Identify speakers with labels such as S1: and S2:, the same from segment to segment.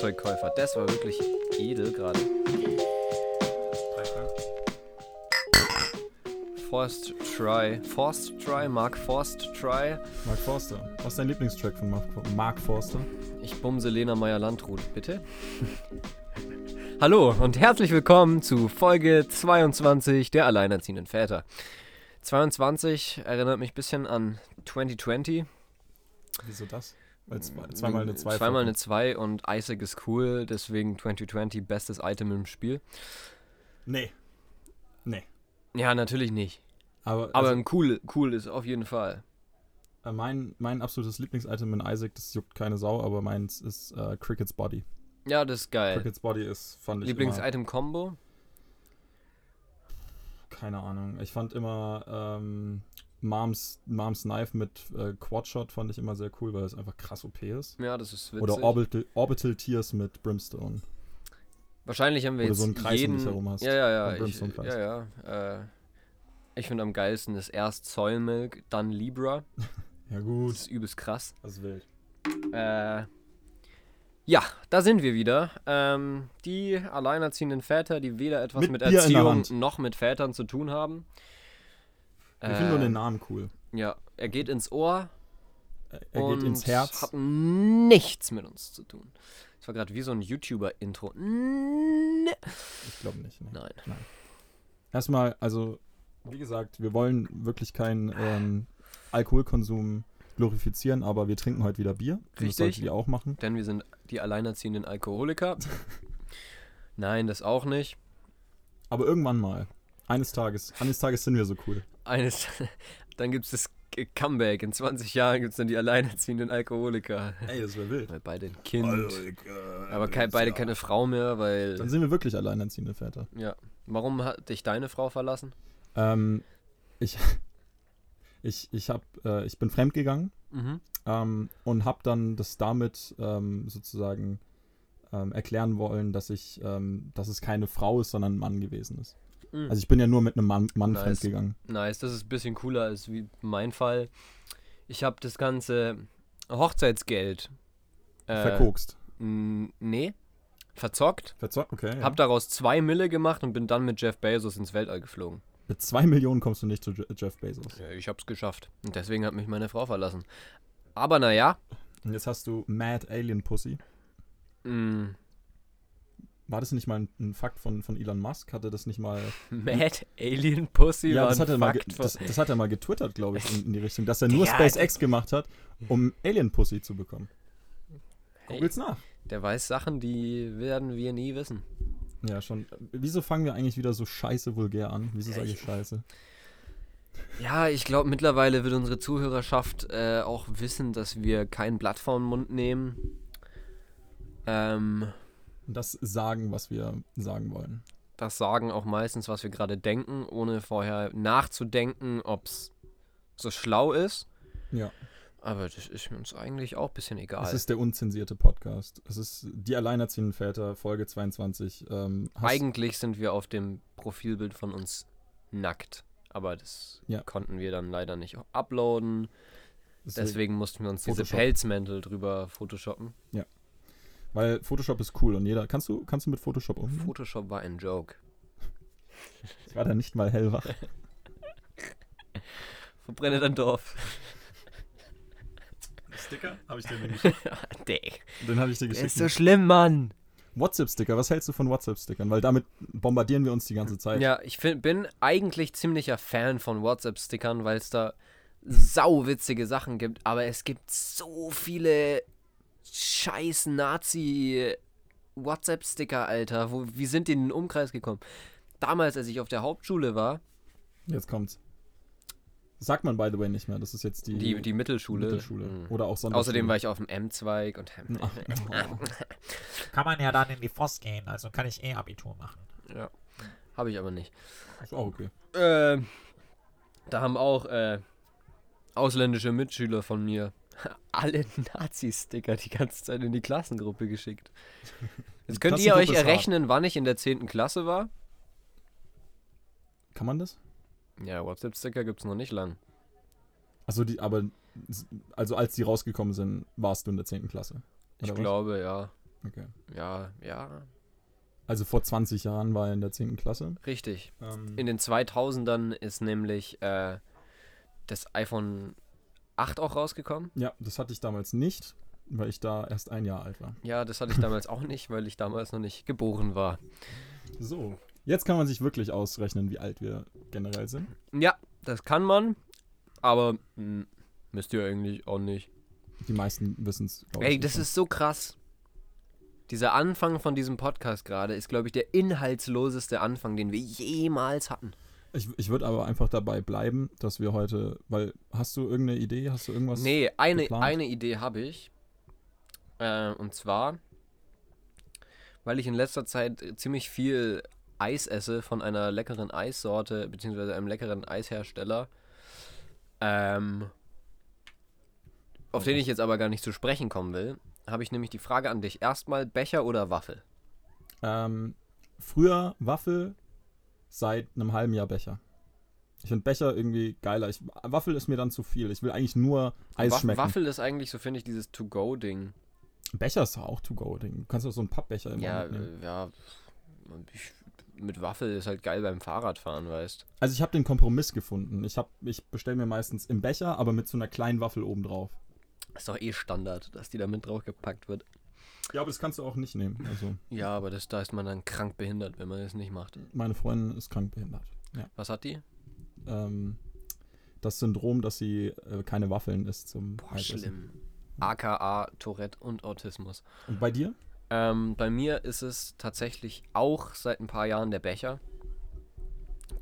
S1: Feuerzeugkäufer. Das war wirklich edel gerade. Forced Try. Forced Try, Mark Forced Try.
S2: Mark Forster. Was ist dein Lieblingstrack von Mark, Mark Forster?
S1: Ich bumse Lena Meyer-Landrut, bitte. Hallo und herzlich willkommen zu Folge 22 der Alleinerziehenden Väter. 22 erinnert mich ein bisschen an 2020.
S2: Wieso das? Weil zwei, zweimal eine 2
S1: Zweimal eine 2 und Isaac ist cool, deswegen 2020 bestes Item im Spiel.
S2: Nee. Nee.
S1: Ja, natürlich nicht.
S2: Aber,
S1: Aber
S2: also,
S1: ein cool, cool ist auf jeden Fall.
S2: äh, mein, mein absolutes Lieblingsitem in Isaac, das juckt keine Sau, aber meins ist äh, Cricket's Body.
S1: Ja, das ist geil.
S2: Cricket's Body ist, fand ich
S1: Lieblings-Item-Combo?
S2: keine Ahnung. Ich fand immer ähm, Moms, Moms Knife mit äh, Quadshot fand ich immer sehr cool, weil es einfach krass OP ist.
S1: Ja, das ist witzig.
S2: Oder Orbital, Orbital Tears mit Brimstone.
S1: Wahrscheinlich haben wir
S2: Oder
S1: jetzt
S2: so einen Kreis um
S1: jeden...
S2: dich herum hast.
S1: Ja, ja, ja. Ich, ja, ja. Äh, ich finde am geilsten ist erst Soil Milk, dann Libra.
S2: Ja
S1: Das
S2: gut,
S1: ist übelst krass.
S2: das ist wild.
S1: Äh, ja, da sind wir wieder. Ähm, die alleinerziehenden Väter, die weder etwas
S2: Mit
S1: mit, Erziehung noch mit Vätern zu tun haben.
S2: Ich finde nur
S1: Äh,
S2: den Namen cool.
S1: Ja, er geht ins Ohr
S2: Er, er
S1: und
S2: geht ins Herz.
S1: hat nichts mit uns zu tun. Das war gerade wie so ein YouTuber-Intro. Ne-
S2: Ich glaube nicht. Nee.
S1: Nein.
S2: Erstmal, also, wie gesagt, wir wollen wirklich keinen ähm, Alkoholkonsum glorifizieren, aber wir trinken heute wieder Bier. Und Das
S1: Richtig.
S2: solltet ihr auch machen.
S1: Denn wir sind die alleinerziehenden Alkoholiker. Nein, das auch nicht.
S2: Aber irgendwann mal. Eines Tages, eines Tages sind wir so cool.
S1: Eines, dann gibt es das Comeback. In 20 Jahren gibt es dann die alleinerziehenden Alkoholiker.
S2: Ey, das wäre wild.
S1: Weil beide ein Kind. aber kein, beide keine Frau mehr, weil.
S2: Dann sind wir wirklich alleinerziehende Väter.
S1: Ja. Warum hat dich deine Frau verlassen?
S2: Ähm, ich, ich, ich, hab, äh, ich bin fremdgegangen
S1: Mhm.
S2: ähm, und habe dann das damit ähm, sozusagen ähm, erklären wollen, dass ich, ähm, dass es keine Frau ist, sondern ein Mann gewesen ist.
S1: Mhm.
S2: Also ich bin ja nur mit einem Mann, Mann
S1: Nice.
S2: fremdgegangen.
S1: Nice, das ist ein bisschen cooler als wie mein Fall. Ich habe das ganze Hochzeitsgeld. Äh,
S2: Verkokst.
S1: Nee. Verzockt.
S2: Verzockt, okay. Ja.
S1: Hab daraus zwei Mille gemacht und bin dann mit Jeff Bezos ins Weltall geflogen.
S2: Mit zwei Millionen kommst du nicht zu Je Jeff Bezos.
S1: Ja, ich hab's geschafft. Und deswegen hat mich meine Frau verlassen. Aber naja.
S2: Und jetzt hast du Mad Alien Pussy.
S1: Mh,
S2: War das nicht mal ein, ein Fakt von, von Elon Musk? Hatte das nicht mal.
S1: Mad Alien Pussy
S2: ja,
S1: war
S2: das hat, er mal das, das hat er mal getwittert, glaube ich, in, in die Richtung, dass er nur
S1: Ja,
S2: SpaceX gemacht hat, um Alien Pussy zu bekommen.
S1: Hey.
S2: Nach.
S1: Der weiß Sachen, die werden wir nie wissen.
S2: Ja, schon. Wieso fangen wir eigentlich wieder so scheiße vulgär an? Wieso sage ich scheiße?
S1: Ja, ich glaube, mittlerweile wird unsere Zuhörerschaft äh, auch wissen, dass wir kein Blatt vor den Mund nehmen. Ähm,
S2: das sagen, was wir sagen wollen.
S1: das sagen auch meistens, was wir gerade denken, ohne vorher nachzudenken, ob es so schlau ist.
S2: Ja.
S1: Aber das ist uns eigentlich auch ein bisschen egal.
S2: Es ist der unzensierte Podcast. Es ist die Alleinerziehenden Väter, Folge 22. Ähm,
S1: Eigentlich sind wir auf dem Profilbild von uns nackt. Aber das
S2: Ja.
S1: konnten wir dann leider nicht uploaden.
S2: deswegen-
S1: Deswegen mussten wir uns diese. Pelzmäntel drüber photoshoppen.
S2: Weil Photoshop ist cool und jeder. Kannst du, kannst du mit Photoshop umgehen?
S1: Photoshop war ein Joke.
S2: Ich war da nicht mal hellwach.
S1: Verbrenne dein Dorf.
S2: Sticker? Habe ich dir den geschickt?
S1: Dang.
S2: Den habe ich dir geschickt.
S1: ist so schlimm, Mann.
S2: WhatsApp-Sticker, was hältst du von WhatsApp-Stickern? Weil damit bombardieren wir uns die ganze Zeit.
S1: Ja, ich find, bin eigentlich ziemlicher Fan von WhatsApp-Stickern, weil es da sauwitzige Sachen gibt. Aber es gibt so viele scheiß Nazi WhatsApp-Sticker, Alter. Wo, wie sind die in den Umkreis gekommen? Damals, als ich auf der Hauptschule war,
S2: Jetzt kommt's. Sagt man, by the way, nicht mehr. Das ist jetzt die,
S1: die, die Mittelschule.
S2: Mittelschule.
S1: Mhm.
S2: Oder auch Sonderschule.
S1: Außerdem war ich auf dem M-Zweig und
S2: Ach,
S3: kann man ja dann in die FOS gehen, also kann ich eh Abitur machen.
S1: ja, habe ich aber nicht.
S2: ist auch okay.
S1: Äh, da haben auch äh, ausländische Mitschüler von mir alle Nazi-Sticker die ganze Zeit in die Klassengruppe geschickt. Jetzt könnt ihr euch errechnen, wann ich in der 10. Klasse war.
S2: Kann man das?
S1: Ja, WhatsApp-Sticker gibt es noch nicht lang.
S2: Also die, aber also als die rausgekommen sind, warst du in der 10. Klasse.
S1: Ich
S2: was?
S1: glaube, ja.
S2: Okay.
S1: Ja, ja,
S2: Also vor 20 Jahren war er in der 10. Klasse.
S1: richtig.
S2: Ähm,
S1: In den 2000ern ist nämlich äh, das iPhone 8 auch rausgekommen.
S2: ja, das hatte ich damals nicht, weil ich da erst ein Jahr alt war.
S1: Ja, das hatte ich damals auch nicht, weil ich damals noch nicht geboren war.
S2: So. Jetzt kann man sich wirklich ausrechnen, wie alt wir generell sind.
S1: Ja, das kann man, aber mh, müsst ihr eigentlich auch nicht.
S2: Die meisten wissen es,
S1: Ey, das ist so krass. Dieser Anfang von diesem Podcast gerade ist, glaube ich, der inhaltsloseste Anfang, den wir jemals hatten.
S2: Ich, ich würde aber einfach dabei bleiben, dass wir heute, weil, hast du irgendeine Idee? Hast du irgendwas?
S1: Nee, eine,
S2: geplant?
S1: eine Idee habe ich. Äh, und zwar, weil ich in letzter Zeit ziemlich viel Eis esse von einer leckeren Eissorte, beziehungsweise einem leckeren Eishersteller. Ähm, auf den ich jetzt aber gar nicht zu sprechen kommen will, habe ich nämlich die Frage an dich. Erstmal Becher oder Waffel?
S2: Ähm, früher Waffel, seit einem halben Jahr Becher. Ich finde Becher irgendwie geiler. Ich, Waffel ist mir dann zu viel. Ich will eigentlich nur Eis
S1: Waff-
S2: schmecken.
S1: Waffel ist eigentlich so, finde ich, dieses To-Go-Ding.
S2: Becher ist doch auch To-Go-Ding. Du kannst auch so einen Pappbecher immer
S1: Ja,
S2: mitnehmen.
S1: äh, ja. Ich, mit Waffel ist halt geil beim Fahrradfahren, weißt
S2: Also ich habe den Kompromiss gefunden. Ich, hab- ich bestelle mir meistens im Becher, aber mit so einer kleinen Waffel obendrauf.
S1: Ist doch eh Standard, dass die da mit drauf gepackt wird.
S2: Ja, aber das kannst du auch nicht nehmen. Also
S1: Ja, aber das, da ist man dann krank behindert, wenn man das nicht macht.
S2: meine Freundin ist krankbehindert. Ja.
S1: Was hat die?
S2: Ähm, das Syndrom, dass sie äh, keine Waffeln isst zum
S1: Boah, schlimm. AKA Tourette und Autismus.
S2: Und bei dir?
S1: Ähm, bei mir ist es tatsächlich auch seit ein paar Jahren der Becher.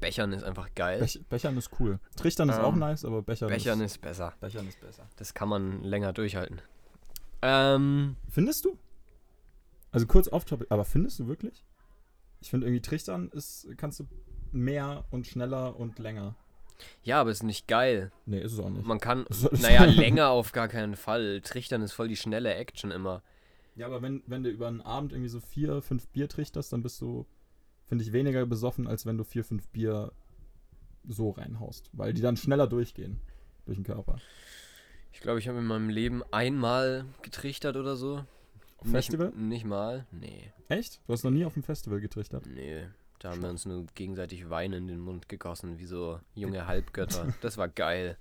S1: Bechern ist einfach geil.
S2: Bech Bechern ist cool. Trichtern ist auch
S1: Ähm,
S2: nice, aber Bechern,
S1: Bechern
S2: ist,
S1: ist besser.
S2: Bechern ist besser.
S1: Das kann man länger durchhalten. Ähm,
S2: Findest du? Also kurz off topic, aber findest du wirklich? Ich finde irgendwie Trichtern ist, kannst du mehr und schneller und länger.
S1: ja, aber ist nicht geil.
S2: Nee, ist es auch nicht.
S1: Man kann, naja, länger auf gar keinen Fall. Trichtern ist voll die schnelle Action immer.
S2: Ja, aber wenn, wenn du über einen Abend irgendwie so vier, fünf Bier trichterst, dann bist du, finde ich, weniger besoffen, als wenn du vier, fünf Bier so reinhaust. Weil die dann schneller durchgehen durch den Körper.
S1: Ich glaube, ich habe in meinem Leben einmal getrichtert oder so.
S2: Auf Festival?
S1: Nicht, nicht mal? Nee,
S2: Echt? Du hast noch nie auf dem Festival getrichtert?
S1: nee. Da haben wir uns nur gegenseitig Wein in den Mund gegossen, wie so junge Halbgötter. Das war geil.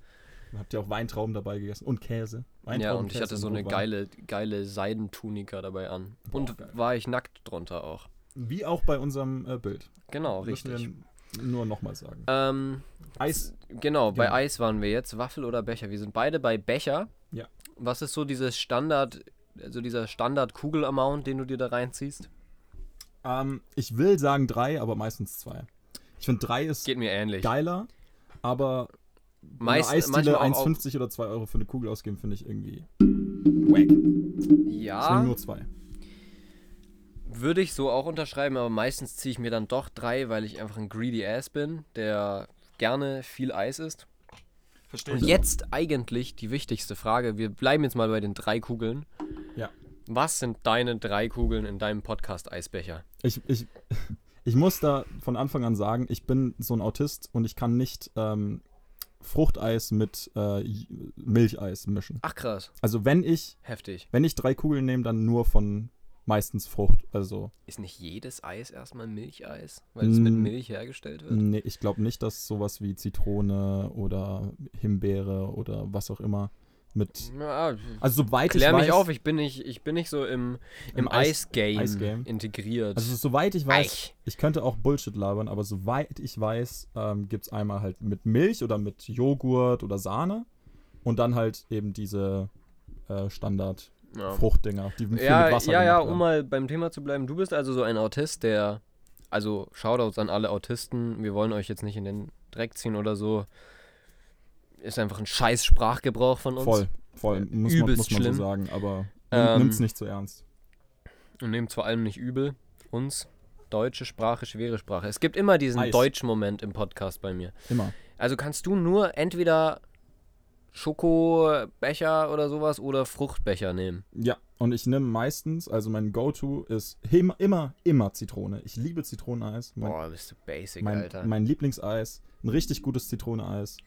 S2: Habt ihr auch Weintrauben dabei gegessen? Und Käse?
S1: ja,
S2: Weintrauben,
S1: und ich
S2: Käse
S1: hatte so eine geile, geile Seidentunika dabei an.
S2: Boah,
S1: und
S2: geil.
S1: war ich nackt drunter auch.
S2: Wie auch bei unserem äh, Bild.
S1: Genau,
S2: Müssen
S1: richtig.
S2: nur nochmal sagen.
S1: Ähm,
S2: Eis.
S1: genau, bei
S2: Genau.
S1: Eis waren wir jetzt. Waffel oder Becher? Wir sind beide bei Becher.
S2: Ja.
S1: Was ist so dieses Standard, also dieser Standard-Kugel-Amount, den du dir da reinziehst?
S2: Ähm, ich will sagen drei, aber meistens zwei. Ich finde drei ist
S1: Geht mir ähnlich.
S2: geiler, aber
S1: Meist,
S2: Eisdiele
S1: manchmal auch,
S2: 1,50 oder 2 Euro für eine Kugel ausgeben, finde ich irgendwie wack. Deswegen
S1: Ja,
S2: nur zwei.
S1: würde ich so auch unterschreiben, aber meistens ziehe ich mir dann doch drei, weil ich einfach ein greedy Ass bin, der gerne viel Eis isst.
S2: Verstehe
S1: Und jetzt eigentlich die wichtigste Frage. Wir bleiben jetzt mal bei den drei Kugeln.
S2: Ja.
S1: Was sind deine drei Kugeln in deinem Podcast-Eisbecher?
S2: Ich, ich, ich muss da von Anfang an sagen, ich bin so ein Autist und ich kann nicht ähm, Fruchteis mit äh, Milcheis mischen.
S1: Ach krass,
S2: Also wenn ich,
S1: heftig.
S2: wenn ich drei Kugeln nehme, dann nur von meistens Frucht. Also
S1: Ist nicht jedes Eis erstmal Milcheis, weil es mit. Milch hergestellt wird?
S2: nee, ich glaube nicht, dass sowas wie Zitrone oder Himbeere oder was auch immer mit.
S1: Ja,
S2: Also soweit
S1: klär
S2: ich
S1: mich
S2: weiß,
S1: auf, ich bin nicht, ich bin nicht so im, im,
S2: Im Eis-
S1: Eisgame
S2: Eisgame.
S1: integriert.
S2: Also soweit ich weiß,
S1: Eich.
S2: ich könnte auch Bullshit labern, aber soweit ich weiß, ähm, gibt es einmal halt mit Milch oder mit Joghurt oder Sahne und dann halt eben diese äh, Standard
S1: ja.
S2: Fruchtdinger, die viel
S1: Ja,
S2: mit Wasser
S1: ja, ja, um mal beim Thema zu bleiben. Du bist also so ein Autist, der, also Shoutouts an alle Autisten, wir wollen euch jetzt nicht in den Dreck ziehen oder so. Ist einfach ein scheiß Sprachgebrauch von uns.
S2: Voll, voll, muss man, muss man so sagen, aber
S1: Ähm,
S2: nimmt's nicht zu ernst.
S1: Und nehmt vor allem nicht übel. Uns. Deutsche Sprache, schwere Sprache. Es gibt immer diesen. Deutsch-Moment im Podcast bei mir.
S2: Immer.
S1: Also kannst du nur entweder Schokobecher oder sowas oder Fruchtbecher nehmen.
S2: Ja, und ich nehme meistens, also mein Go-To ist immer, immer, immer Zitrone. Ich liebe Zitroneneis. Mein,
S1: Boah, bist du basic,
S2: mein,
S1: Alter.
S2: mein Lieblingseis. Ein richtig gutes Zitroneneis.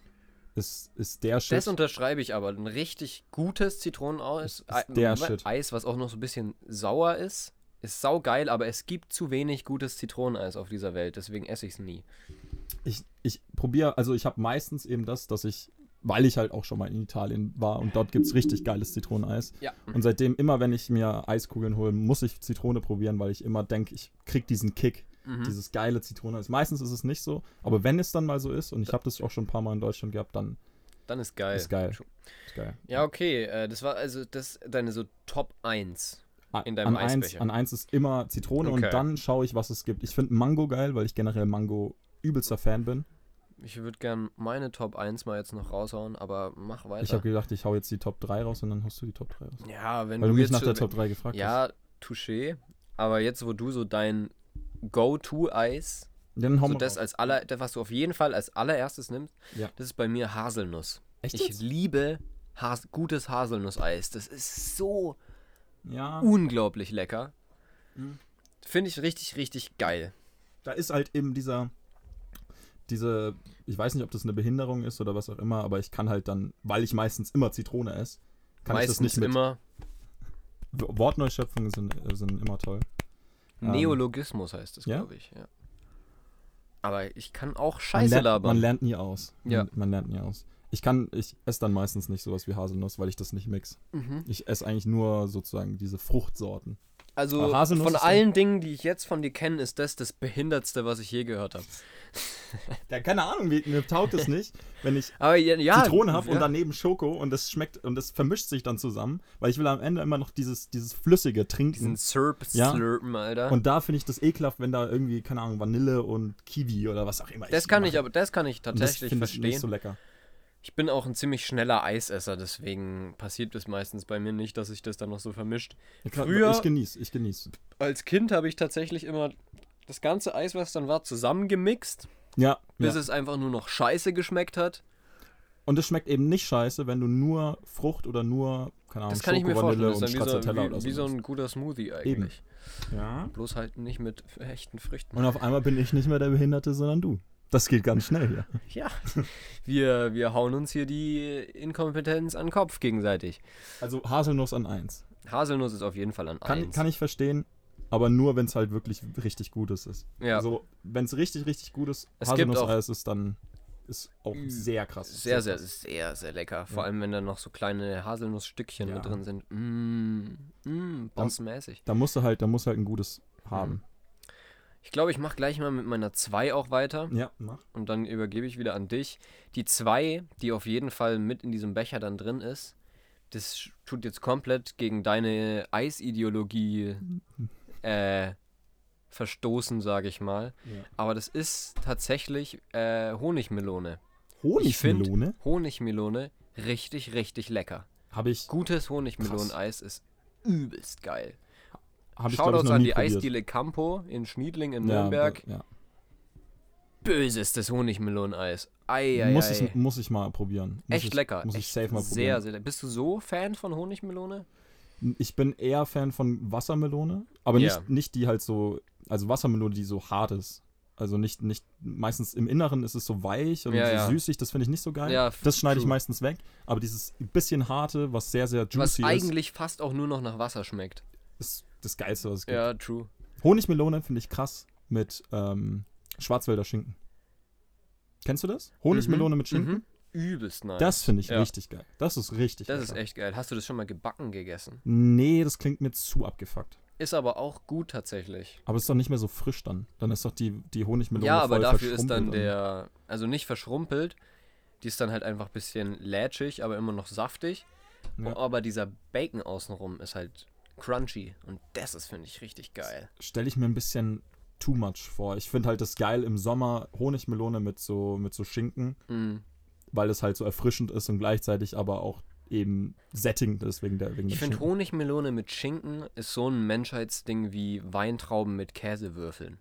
S2: ist, ist der Shit.
S1: Das unterschreibe ich aber. Ein richtig gutes Zitroneneis.
S2: Ist der
S1: Ei-
S2: Shit.
S1: Eis, was auch noch so ein bisschen sauer ist. Ist saugeil, aber es gibt zu wenig gutes Zitroneneis auf dieser Welt. Deswegen esse ich es nie.
S2: ich, ich probiere, also ich habe meistens eben das, dass ich, weil ich halt auch schon mal in Italien war und dort gibt es richtig geiles Zitroneneis.
S1: Ja.
S2: Und seitdem, immer wenn ich mir Eiskugeln hole, muss ich Zitrone probieren, weil ich immer denke, ich krieg diesen Kick,
S1: Mhm.
S2: dieses geile Zitroneneis. Meistens ist es nicht so, aber wenn es dann mal so ist, und ich habe das auch schon ein paar Mal in Deutschland gehabt, dann
S1: Dann ist geil.
S2: ist geil. Ist geil.
S1: Ja, okay. Äh, das war also das deine so Top 1.
S2: A-
S1: in deinem
S2: an eins,
S1: Eisbecher.
S2: an eins ist immer Zitrone
S1: Okay.
S2: und dann schaue ich, was es gibt. Ich finde Mango geil, weil ich generell Mango übelster Fan bin.
S1: Ich würde gern meine Top 1 mal jetzt noch raushauen, aber mach weiter.
S2: Ich habe gedacht, ich hau jetzt die Top 3 raus und dann hast du die Top 3 raus.
S1: ja, wenn
S2: Weil du
S1: du
S2: mich nach der Top 3 gefragt hast.
S1: Ja, touché. Aber jetzt, wo du so dein Go-To-Eis, so das
S2: raus.
S1: als aller, das, was du auf jeden Fall als allererstes nimmst,
S2: Ja.
S1: das ist bei mir Haselnuss.
S2: Echt
S1: ich
S2: jetzt?
S1: liebe Has gutes Haselnusseis. Das ist so
S2: Ja,
S1: unglaublich lecker.
S2: Mhm.
S1: Finde ich richtig, richtig geil.
S2: da ist halt eben dieser, diese, ich weiß nicht, ob das eine Behinderung ist oder was auch immer, aber ich kann halt dann, weil ich meistens immer Zitrone esse, kann
S1: Meistens
S2: ich das nicht mit.
S1: immer
S2: Wortneuschöpfungen sind, äh, sind immer toll. Ähm,
S1: Neologismus heißt es,
S2: ja?
S1: glaube ich. Ja. Aber ich kann auch
S2: Man
S1: Scheiße
S2: lernt,
S1: labern.
S2: man lernt nie aus.
S1: Ja.
S2: Man, man lernt nie aus. Ich kann, ich esse dann meistens nicht sowas wie Haselnuss, weil ich das nicht mix.
S1: Mhm.
S2: Ich esse eigentlich nur sozusagen diese Fruchtsorten.
S1: Also von allen Dingen, die ich jetzt von dir kenne, ist das das behindertste, was ich je gehört habe.
S2: Ja, keine Ahnung, mir, mir taugt es nicht, wenn ich
S1: Aber ja, ja
S2: Zitrone habe
S1: ja.
S2: und daneben Schoko und das schmeckt und das vermischt sich dann zusammen, weil ich will am Ende immer noch dieses, dieses Flüssige trinken.
S1: diesen Slurp
S2: Ja.
S1: slurpen, Alter.
S2: Und da finde ich das ekelhaft, wenn da irgendwie, keine Ahnung, Vanille und Kiwi oder was auch immer
S1: das kann ich
S2: mache.
S1: aber, das kann ich
S2: das
S1: tatsächlich
S2: finde ich
S1: verstehen.
S2: nicht so lecker.
S1: Ich bin auch ein ziemlich schneller Eisesser, deswegen passiert es meistens bei mir nicht, dass sich das dann noch so vermischt.
S2: Ich,
S1: Früher-
S2: ich genieße, ich genieße.
S1: Als Kind habe ich tatsächlich immer das ganze Eis, was dann war, zusammengemixt,
S2: Ja,
S1: bis
S2: ja.
S1: es einfach nur noch scheiße geschmeckt hat.
S2: Und es schmeckt eben nicht scheiße, wenn du nur Frucht oder nur, keine Ahnung,
S1: Das kann ich mir
S2: Schoko,
S1: vorstellen. Das ist
S2: und
S1: dann wie, so, wie, wie so ein guter Smoothie eigentlich.
S2: Ja.
S1: Bloß halt nicht mit echten Früchten.
S2: Und auf einmal bin ich nicht mehr der Behinderte, sondern du. Das geht ganz schnell hier.
S1: Ja, wir, wir hauen uns hier die Inkompetenz an den Kopf gegenseitig.
S2: Also Haselnuss an 1.
S1: Haselnuss ist auf jeden Fall an
S2: Kann,
S1: 1.
S2: kann ich verstehen, aber nur, wenn es halt wirklich richtig Gutes ist.
S1: Ja.
S2: Also, wenn es richtig, richtig gutes Haselnusseis ist, dann ist auch sehr krass.
S1: Sehr, sehr,
S2: krass.
S1: sehr, sehr lecker. Vor
S2: Ja.
S1: allem, wenn da noch so kleine Haselnussstückchen
S2: Ja.
S1: mit drin sind. Mmh, mmh, bossmäßig.
S2: Da musst du halt, da musst du halt ein gutes haben.
S1: Ich glaube, ich mache gleich mal mit meiner 2 auch weiter.
S2: Ja, mach.
S1: Und dann übergebe ich wieder an dich. Die 2, die auf jeden Fall mit in diesem Becher dann drin ist, das tut jetzt komplett gegen deine Eisideologie äh, verstoßen, sage ich mal.
S2: Ja.
S1: Aber das ist tatsächlich äh, Honigmelone.
S2: Honigmelone
S1: Honigmelone richtig, richtig lecker.
S2: habe ich,
S1: Gutes Honigmeloneis ist übelst geil.
S2: Hab ich ich
S1: Shoutouts
S2: noch
S1: an die
S2: probiert.
S1: Eisdiele Campo in Schniedling in
S2: Ja,
S1: Nürnberg.
S2: Ja.
S1: Bösestes Honigmeloneis. Ei, ei,
S2: Muss,
S1: ei.
S2: ich, muss ich mal probieren. Muss
S1: Echt
S2: ich,
S1: lecker.
S2: Muss
S1: Echt
S2: ich safe mal
S1: sehr,
S2: probieren.
S1: sehr lecker. Bist du so Fan von Honigmelone?
S2: Ich bin eher Fan von Wassermelone, aber
S1: Ja.
S2: nicht, nicht die halt so, also Wassermelone, die so hart ist. Also nicht, nicht, meistens im Inneren ist es so weich und
S1: Ja,
S2: so
S1: ja.
S2: süßig, das finde ich nicht so geil.
S1: Ja,
S2: das schneide ich meistens weg, aber dieses bisschen harte, was sehr, sehr
S1: Was
S2: juicy ist,
S1: eigentlich fast auch nur noch nach Wasser schmeckt.
S2: ist das Geilste, was es gibt.
S1: Ja, true.
S2: Honigmelone finde ich krass mit ähm, Schwarzwälder Schinken. Kennst du das? Honigmelone mit Schinken?
S1: Mhm. Übelst nice.
S2: Das finde ich
S1: Ja.
S2: richtig geil. Das ist richtig
S1: Das ist
S2: lecker.
S1: echt geil. Hast du das schon mal gebacken gegessen?
S2: Nee, das klingt mir zu abgefuckt.
S1: Ist aber auch gut tatsächlich.
S2: Aber es ist doch nicht mehr so frisch dann. Dann ist doch die, die Honigmelone
S1: ja, aber dafür ist dann der, also nicht verschrumpelt, die ist dann halt einfach ein bisschen lätschig, aber immer noch saftig.
S2: Ja.
S1: Aber dieser Bacon außenrum ist halt crunchy und das ist, finde ich, richtig geil.
S2: Stelle ich mir ein bisschen too much vor. Ich finde halt das geil im Sommer Honigmelone mit so, mit so Schinken,
S1: Mm.
S2: weil es halt so erfrischend ist und gleichzeitig aber auch eben sättigend ist wegen der wegen
S1: Ich finde. Honigmelone mit Schinken ist so ein Menschheitsding wie Weintrauben mit Käsewürfeln.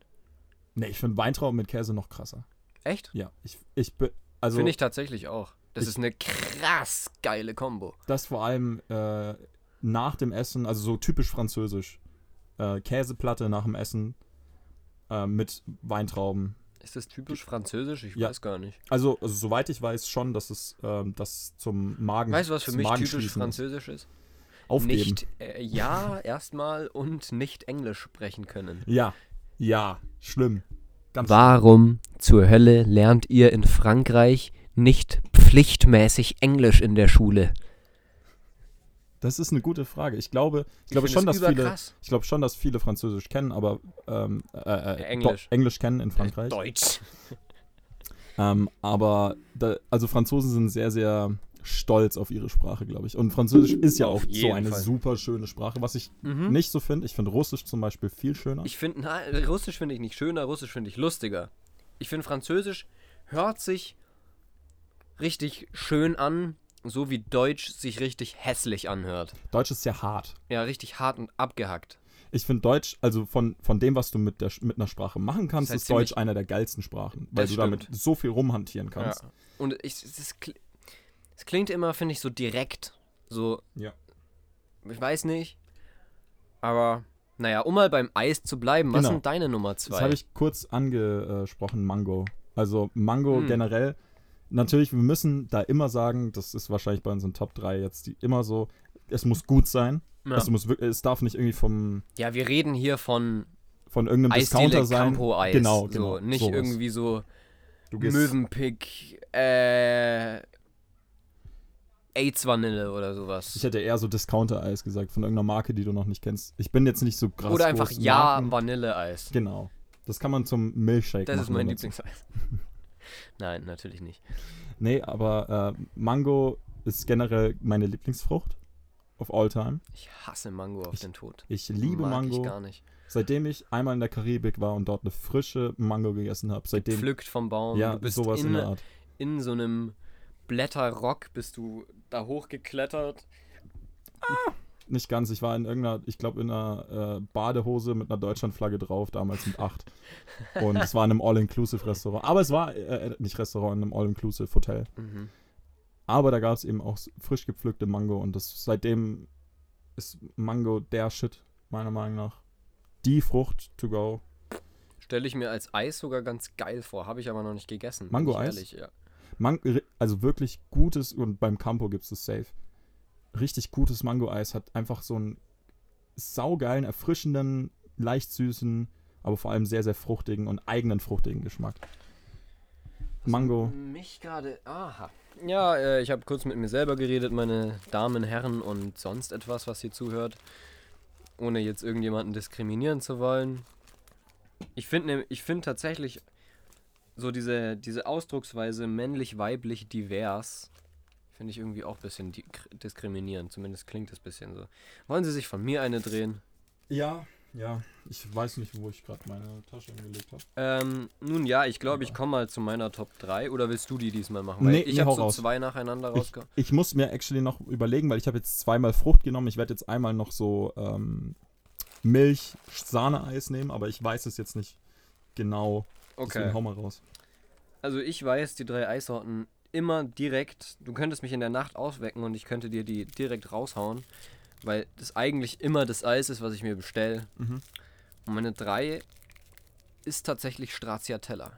S2: Nee, ich finde Weintrauben mit Käse noch krasser.
S1: Echt?
S2: Ja, ich, ich bin, also
S1: finde ich tatsächlich auch. Das
S2: Ich-
S1: ist eine krass geile Kombo.
S2: das vor allem äh, nach dem Essen, also so typisch französisch, äh, Käseplatte nach dem Essen äh, mit Weintrauben.
S1: Ist das typisch französisch? Ich
S2: Ja.
S1: weiß gar nicht.
S2: Also, also soweit ich weiß schon, dass es ähm, das zum Magen
S1: Weißt du, was für mich typisch französisch ist?
S2: Aufgeben.
S1: Nicht, äh, ja, erstmal und nicht Englisch sprechen können.
S2: Ja, ja, schlimm. Ganz
S1: Warum zur Hölle lernt ihr in Frankreich nicht pflichtmäßig Englisch in der Schule?
S2: Das ist eine gute Frage. Ich glaube, ich glaube
S1: find
S2: schon,
S1: das
S2: dass viele, ich glaube schon, dass viele Französisch kennen, aber ähm, äh, äh,
S1: Englisch.
S2: Englisch kennen in Frankreich.
S1: Deutsch.
S2: Ähm, aber da, also Franzosen sind sehr, sehr stolz auf ihre Sprache, glaube ich. Und Französisch ist ja
S1: Auf
S2: auch so eine
S1: Fall.
S2: super schöne Sprache, was ich
S1: Mhm.
S2: nicht so finde. Ich finde Russisch zum Beispiel viel schöner.
S1: Ich finde, Russisch finde ich nicht schöner, Russisch finde ich lustiger. Ich finde, Französisch hört sich richtig schön an, so wie Deutsch sich richtig hässlich anhört.
S2: Deutsch ist sehr hart.
S1: Ja, richtig hart und abgehackt.
S2: Ich finde Deutsch, also von, von dem, was du mit, der, mit einer Sprache machen kannst,
S1: Ist halt
S2: ist Deutsch einer der geilsten Sprachen, weil
S1: Das
S2: du damit
S1: stimmt.
S2: so viel rumhantieren kannst.
S1: Ja. Und ich, es, es klingt immer, finde ich, so direkt. So.
S2: Ja.
S1: Ich weiß nicht. Aber, naja, um mal beim Eis zu bleiben, was
S2: Genau.
S1: sind deine Nummer
S2: Das
S1: zwei?
S2: habe ich kurz angesprochen, Mango. Also Mango
S1: Hm.
S2: generell. Natürlich, wir müssen da immer sagen, das ist wahrscheinlich bei unseren Top 3 jetzt die, immer so, es muss gut sein.
S1: ja.
S2: Es, muss, es darf nicht irgendwie vom,
S1: ja, wir reden hier von
S2: von irgendeinem
S1: Eisdiele
S2: Discounter sein.
S1: Campo Eis.
S2: Genau, genau.
S1: So, nicht
S2: sowas.
S1: irgendwie so
S2: Du gehst,
S1: Möwenpick, äh, AIDS Vanille oder sowas.
S2: ich hätte eher so Discounter-Eis gesagt, von irgendeiner Marke, die du noch nicht kennst. Ich bin jetzt nicht so krass
S1: oder einfach
S2: groß
S1: Ja Vanilleeis.
S2: Genau. Das kann man zum Milchshake
S1: Das
S2: machen.
S1: ist mein Lieblingseis. Nein, natürlich nicht.
S2: Nee, aber äh, Mango ist generell meine Lieblingsfrucht of all time.
S1: Ich hasse Mango auf
S2: Ich
S1: den Tod.
S2: Ich liebe
S1: Mag
S2: Mango.
S1: ich gar nicht.
S2: Seitdem ich einmal in der Karibik war und dort eine frische Mango gegessen habe, seitdem
S1: Pflückt vom Baum.
S2: ja
S1: du bist
S2: sowas in
S1: in,
S2: der Art.
S1: in so einem Blätterrock bist du da hochgeklettert.
S2: Nicht ganz. Ich war in irgendeiner, ich glaube in einer äh, Badehose mit einer Deutschlandflagge drauf, damals mit acht. Und es war in einem All-Inclusive-Restaurant. Aber es war äh, nicht Restaurant, in einem All-Inclusive-Hotel.
S1: Mhm.
S2: Aber da gab es eben auch frisch gepflückte Mango und das seitdem ist Mango der Shit, meiner Meinung nach. Die Frucht to go.
S1: Stelle ich mir als Eis sogar ganz geil vor. Habe ich aber noch nicht gegessen.
S2: Mango-Eis?
S1: Ja.
S2: Man also wirklich gutes, und beim Campo gibt es das safe. Richtig gutes Mango-Eis hat einfach so einen saugeilen, erfrischenden, leicht süßen, aber vor allem sehr, sehr fruchtigen und eigenen fruchtigen Geschmack. Mango.
S1: Mich gerade. Aha. Ja, äh, ich habe kurz mit mir selber geredet, meine Damen, Herren und sonst etwas, was hier zuhört. Ohne jetzt irgendjemanden diskriminieren zu wollen. Ich finde ich find tatsächlich so diese, diese Ausdrucksweise männlich-weiblich divers. Finde ich irgendwie auch ein bisschen di diskriminierend. Zumindest klingt es ein bisschen so. Wollen Sie sich von mir eine drehen?
S2: Ja, ja. Ich weiß nicht, wo ich gerade meine Tasche hingelegt habe.
S1: Ähm, nun ja, ich glaube, ich komme mal zu meiner Top 3. Oder willst du die diesmal machen? Weil
S2: Nee,
S1: ich
S2: nee,
S1: habe so
S2: raus.
S1: zwei nacheinander rausgehauen.
S2: Ich muss mir actually noch überlegen, weil ich habe jetzt zweimal Frucht genommen. Ich werde jetzt einmal noch so ähm, Milch-Sahne-Eis nehmen, aber ich weiß es jetzt nicht genau. Deswegen hau mal raus.
S1: Also ich weiß die drei Eissorten immer direkt. Du könntest mich in der Nacht auswecken und ich könnte dir die direkt raushauen, weil das eigentlich immer das Eis ist, was ich mir bestelle.
S2: Mhm.
S1: Und meine drei ist tatsächlich Stracciatella.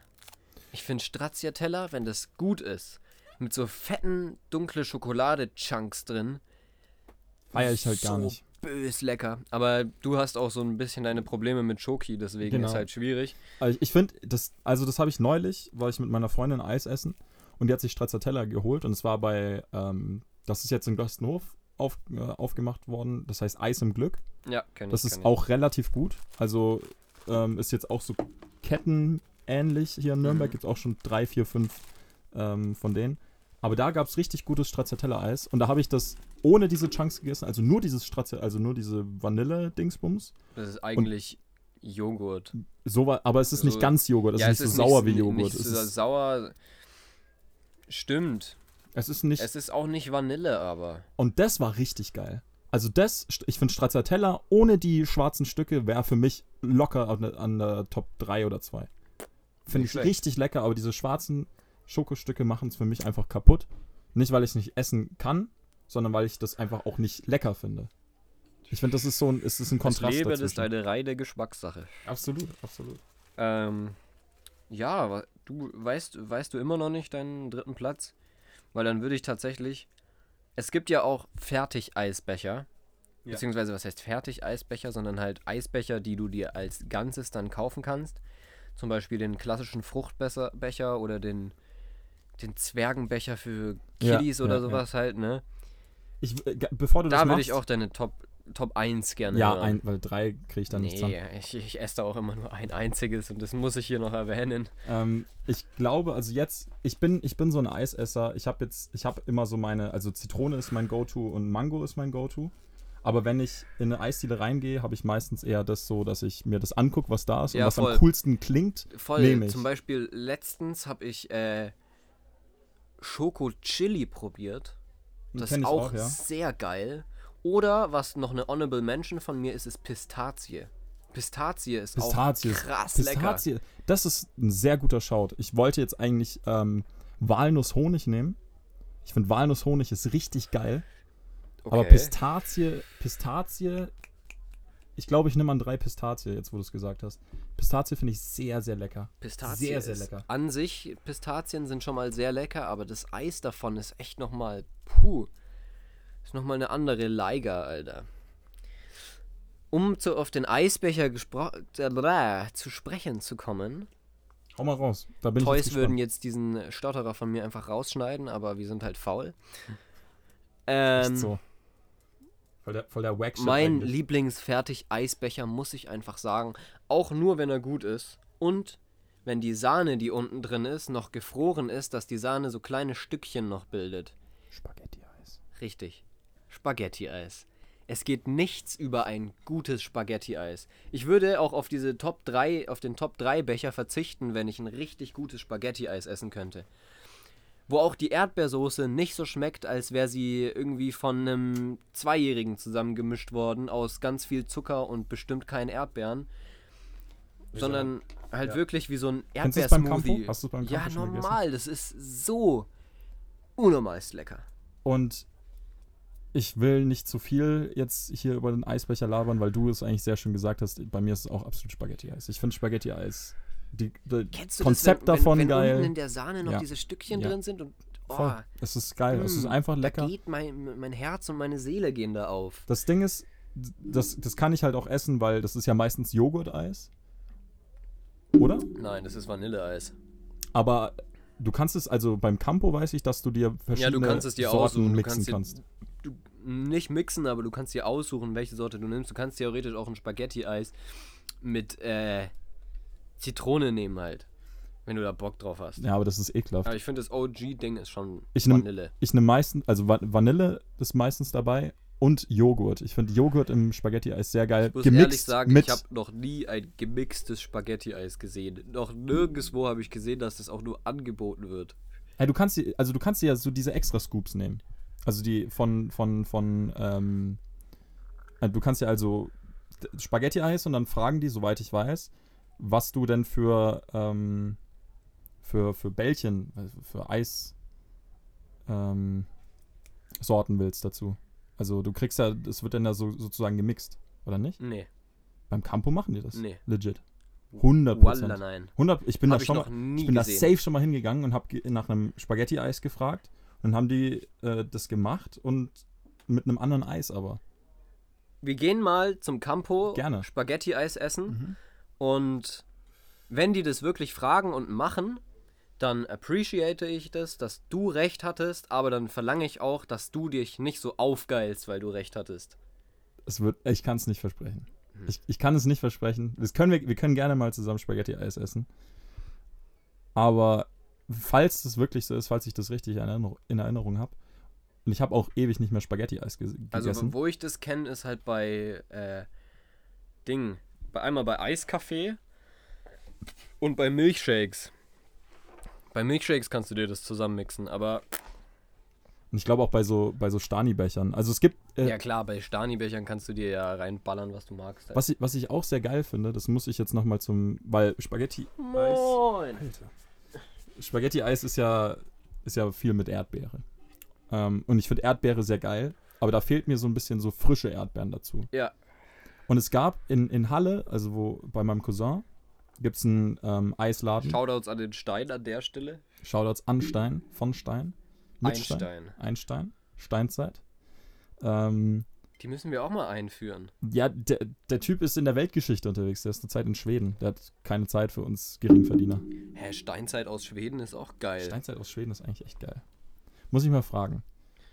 S1: Ich finde Stracciatella, wenn das gut ist, mit so fetten, dunkle Schokolade-Chunks drin,
S2: Feier ich halt gar
S1: so
S2: nicht.
S1: bös lecker. Aber du hast auch so ein bisschen deine Probleme mit Schoki, deswegen
S2: Genau.
S1: ist halt schwierig.
S2: Also ich finde, das, also das habe ich neulich, war ich mit meiner Freundin Eis essen und die hat sich Stracciatella geholt und es war bei, ähm, das ist jetzt in Glastonhof auf, äh, aufgemacht worden, das heißt Eis im Glück.
S1: Ja, kenn ich.
S2: Das
S1: kenn
S2: ist
S1: ich.
S2: auch relativ gut, also ähm, ist jetzt auch so kettenähnlich hier in Nürnberg,
S1: Mhm.
S2: gibt es auch schon drei, vier, fünf ähm, von denen. Aber da gab es richtig gutes Stracciatella-Eis und da habe ich das ohne diese Chunks gegessen, also nur dieses Stracciatella, also nur diese Vanille-Dingsbums.
S1: Das ist eigentlich Joghurt.
S2: So war, aber es ist nicht
S1: So-
S2: ganz Joghurt, es ist nicht so sauer wie Joghurt.
S1: Nicht
S2: es,
S1: so
S2: ist,
S1: sauer. Stimmt.
S2: es ist nicht.
S1: Es ist auch nicht Vanille, aber.
S2: und das war richtig geil. Also das, ich finde Stracciatella ohne die schwarzen Stücke wäre für mich locker an, der- an der Top 3 oder 2. Finde ich
S1: schlecht.
S2: richtig lecker, aber diese schwarzen Schokostücke machen es für mich einfach kaputt. Nicht, weil ich es nicht essen kann, sondern weil ich das einfach auch nicht lecker finde. Ich finde, das ist so ein, es ist ein
S1: Das
S2: Kontrast
S1: Leben
S2: dazwischen.
S1: ist eine reine Geschmackssache.
S2: absolut, absolut.
S1: Ähm, Ja, aber du weißt, weißt du immer noch nicht deinen dritten Platz? Weil dann würde ich tatsächlich. Es gibt ja auch Fertig-Eisbecher.
S2: Ja.
S1: Beziehungsweise, was heißt Fertig-Eisbecher, sondern halt Eisbecher, die du dir als Ganzes dann kaufen kannst. Zum Beispiel den klassischen Fruchtbecher Becher oder den, den Zwergenbecher für
S2: Ja,
S1: Kiddies oder
S2: ja, ja.
S1: sowas halt, ne?
S2: Ich, äh, bevor du
S1: Da
S2: das
S1: würde
S2: machst,
S1: ich auch deine Top, Top 1 gerne
S2: ja, ein, weil drei kriege ich dann nicht zusammen.
S1: Nee, ich, ich esse da auch immer nur ein einziges und das muss ich hier noch erwähnen.
S2: Ähm, ich glaube, also jetzt, ich bin, ich bin so ein Eisesser. Ich habe jetzt, ich habe immer so meine, also Zitrone ist mein Go-To und Mango ist mein Go-To. Aber wenn ich in eine Eisdiele reingehe, habe ich meistens eher das so, dass ich mir das angucke, was da ist
S1: Ja,
S2: und was
S1: voll.
S2: am coolsten klingt.
S1: Voll,
S2: Nehm ich.
S1: zum Beispiel letztens habe ich äh, Schoko Chili probiert. Das ist auch,
S2: auch, ja.
S1: sehr geil. Oder was noch eine Honorable Mention von mir ist, ist Pistazie. Pistazie ist
S2: Pistazie.
S1: auch krass lecker.
S2: Pistazie, das ist ein sehr guter Shout. Ich wollte jetzt eigentlich ähm, Walnuss-Honig nehmen. Ich finde Walnuss-Honig ist richtig geil. Aber
S1: Okay.
S2: Pistazie, Pistazie, ich glaube, ich nehme an drei Pistazie, jetzt wo du es gesagt hast. Pistazie finde ich sehr, sehr lecker.
S1: Pistazie
S2: sehr, sehr lecker.
S1: An sich, Pistazien sind schon mal sehr lecker, aber das Eis davon ist echt nochmal, puh, ist nochmal eine andere Liga, Alter. Um zu, auf den Eisbecher äh, zu sprechen zu kommen,
S2: Hau mal raus. Da bin ich
S1: Toys
S2: jetzt
S1: würden jetzt diesen Stotterer von mir einfach rausschneiden, aber wir sind halt faul. Ähm,
S2: Echt so. Voll der, voll der wack
S1: mein
S2: eigentlich.
S1: Lieblingsfertig-Eisbecher muss ich einfach sagen, auch nur wenn er gut ist und wenn die Sahne, die unten drin ist, noch gefroren ist, dass die Sahne so kleine Stückchen noch bildet.
S2: Spaghetti-Eis.
S1: Richtig. Spaghetti-Eis. Es geht nichts über ein gutes Spaghetti-Eis. Ich würde auch auf diese Top 3, auf den Top 3 Becher verzichten, wenn ich ein richtig gutes Spaghetti-Eis essen könnte. Wo auch die Erdbeersoße nicht so schmeckt, als wäre sie irgendwie von einem Zweijährigen zusammengemischt worden aus ganz viel Zucker und bestimmt keinen Erdbeeren. Sondern halt
S2: Ja.
S1: wirklich wie so ein
S2: Kennst du es beim
S1: Erdbeersmoothie.
S2: Hast du es beim
S1: Ja,
S2: Campo gegessen?
S1: normal. Das ist so unnormalst lecker.
S2: Und ich will nicht zu viel jetzt hier über den Eisbecher labern, weil du es eigentlich sehr schön gesagt hast. Bei mir ist es auch absolut Spaghetti-Eis. Ich finde Spaghetti-Eis, die, die Konzept
S1: das, wenn,
S2: davon
S1: wenn, wenn
S2: geil.
S1: unten in der Sahne noch
S2: Ja.
S1: diese Stückchen
S2: Ja.
S1: drin sind und oh,
S2: Voll. Es ist geil. es ist
S1: mm,
S2: einfach
S1: da
S2: lecker.
S1: geht mein, mein Herz und meine Seele gehen da auf.
S2: Das Ding ist, das, das kann ich halt auch essen, weil das ist ja meistens Joghurt-Eis. Oder?
S1: Nein, das ist Vanilleeis.
S2: Aber du kannst es, also beim Campo weiß ich, dass du dir
S1: Ja,
S2: verschiedene
S1: du kannst es dir
S2: Sorten
S1: aussuchen.
S2: Mixen
S1: kannst
S2: kannst.
S1: Nicht mixen, aber du kannst dir aussuchen, welche Sorte du nimmst. Du kannst theoretisch auch ein Spaghetti-Eis mit äh, Zitrone nehmen halt. Wenn du da Bock drauf hast.
S2: Ja, aber das ist ekelhaft.
S1: Aber ich finde, das OG-Ding ist schon
S2: Ich nehm-
S1: Vanille.
S2: Ich nehme meistens, also Va Vanille ist meistens dabei und Joghurt. Ich finde Joghurt im Spaghetti-Eis sehr geil.
S1: Ich muss
S2: Gemixt
S1: ehrlich sagen, ich habe noch nie ein gemixtes Spaghetti-Eis gesehen. Noch nirgendwo habe ich gesehen, dass das auch nur angeboten wird.
S2: Hey, du kannst die, also du kannst dir ja so diese extra Scoops nehmen. Also die von, von, von, ähm, äh, du kannst ja also Spaghetti-Eis und dann fragen die, soweit ich weiß, was du denn für, ähm, für, für Bällchen, also für Eis, ähm, Sorten willst dazu. Also du kriegst ja, das wird dann da so, sozusagen gemixt, oder nicht?
S1: Nee,
S2: Beim Campo machen die das.
S1: nee.
S2: Legit. 100
S1: Walla, nein.
S2: 100, ich bin
S1: Hab
S2: da
S1: ich
S2: schon mal, ich bin da
S1: gesehen.
S2: safe schon mal hingegangen und habe nach einem Spaghetti-Eis gefragt. Dann haben die äh, das gemacht und mit einem anderen Eis aber.
S1: Wir gehen mal zum Campo
S2: Gerne.
S1: Spaghetti-Eis essen
S2: Mhm.
S1: und wenn die das wirklich fragen und machen, dann appreciate ich das, dass du recht hattest, aber dann verlange ich auch, dass du dich nicht so aufgeilst, weil du recht hattest.
S2: Es wird, ich kann es nicht versprechen.
S1: Hm.
S2: Ich, ich kann es nicht versprechen. Das können wir, wir können gerne mal zusammen Spaghetti-Eis essen. Aber falls das wirklich so ist, falls ich das richtig in Erinnerung, in Erinnerung habe, und ich habe auch ewig nicht mehr Spaghetti-Eis ge
S1: Also
S2: gegessen.
S1: wo ich das kenne, ist halt bei äh, Ding. Bei einmal bei Eiskaffee und bei Milchshakes. Bei Milchshakes kannst du dir das zusammenmixen, aber
S2: Und ich glaube auch bei so, bei so Stani-Bechern. Also es gibt, äh,
S1: ja klar, bei Stani-Bechern kannst du dir ja reinballern, was du magst. halt.
S2: was, ich, was ich auch sehr geil finde, das muss ich jetzt nochmal zum, weil Spaghetti-Eis
S1: Moin!
S2: Spaghetti-Eis ist ja, ist ja viel mit Erdbeere. Ähm, und ich finde Erdbeere sehr geil, aber da fehlt mir so ein bisschen so frische Erdbeeren dazu.
S1: Ja.
S2: Und es gab in, in Halle, also wo bei meinem Cousin, gibt es einen ähm, Eisladen.
S1: Shoutouts an den Stein an der Stelle.
S2: Shoutouts an Stein, von Stein. mit Stein.
S1: Einstein.
S2: Einstein. Steinzeit. Ähm,
S1: Die müssen wir auch mal einführen.
S2: ja, der, der Typ ist in der Weltgeschichte unterwegs. Der ist eine Zeit in Schweden. Der hat keine Zeit für uns Geringverdiener.
S1: Hä, Steinzeit aus Schweden ist auch geil.
S2: Steinzeit aus Schweden ist eigentlich echt geil. Muss ich mal fragen.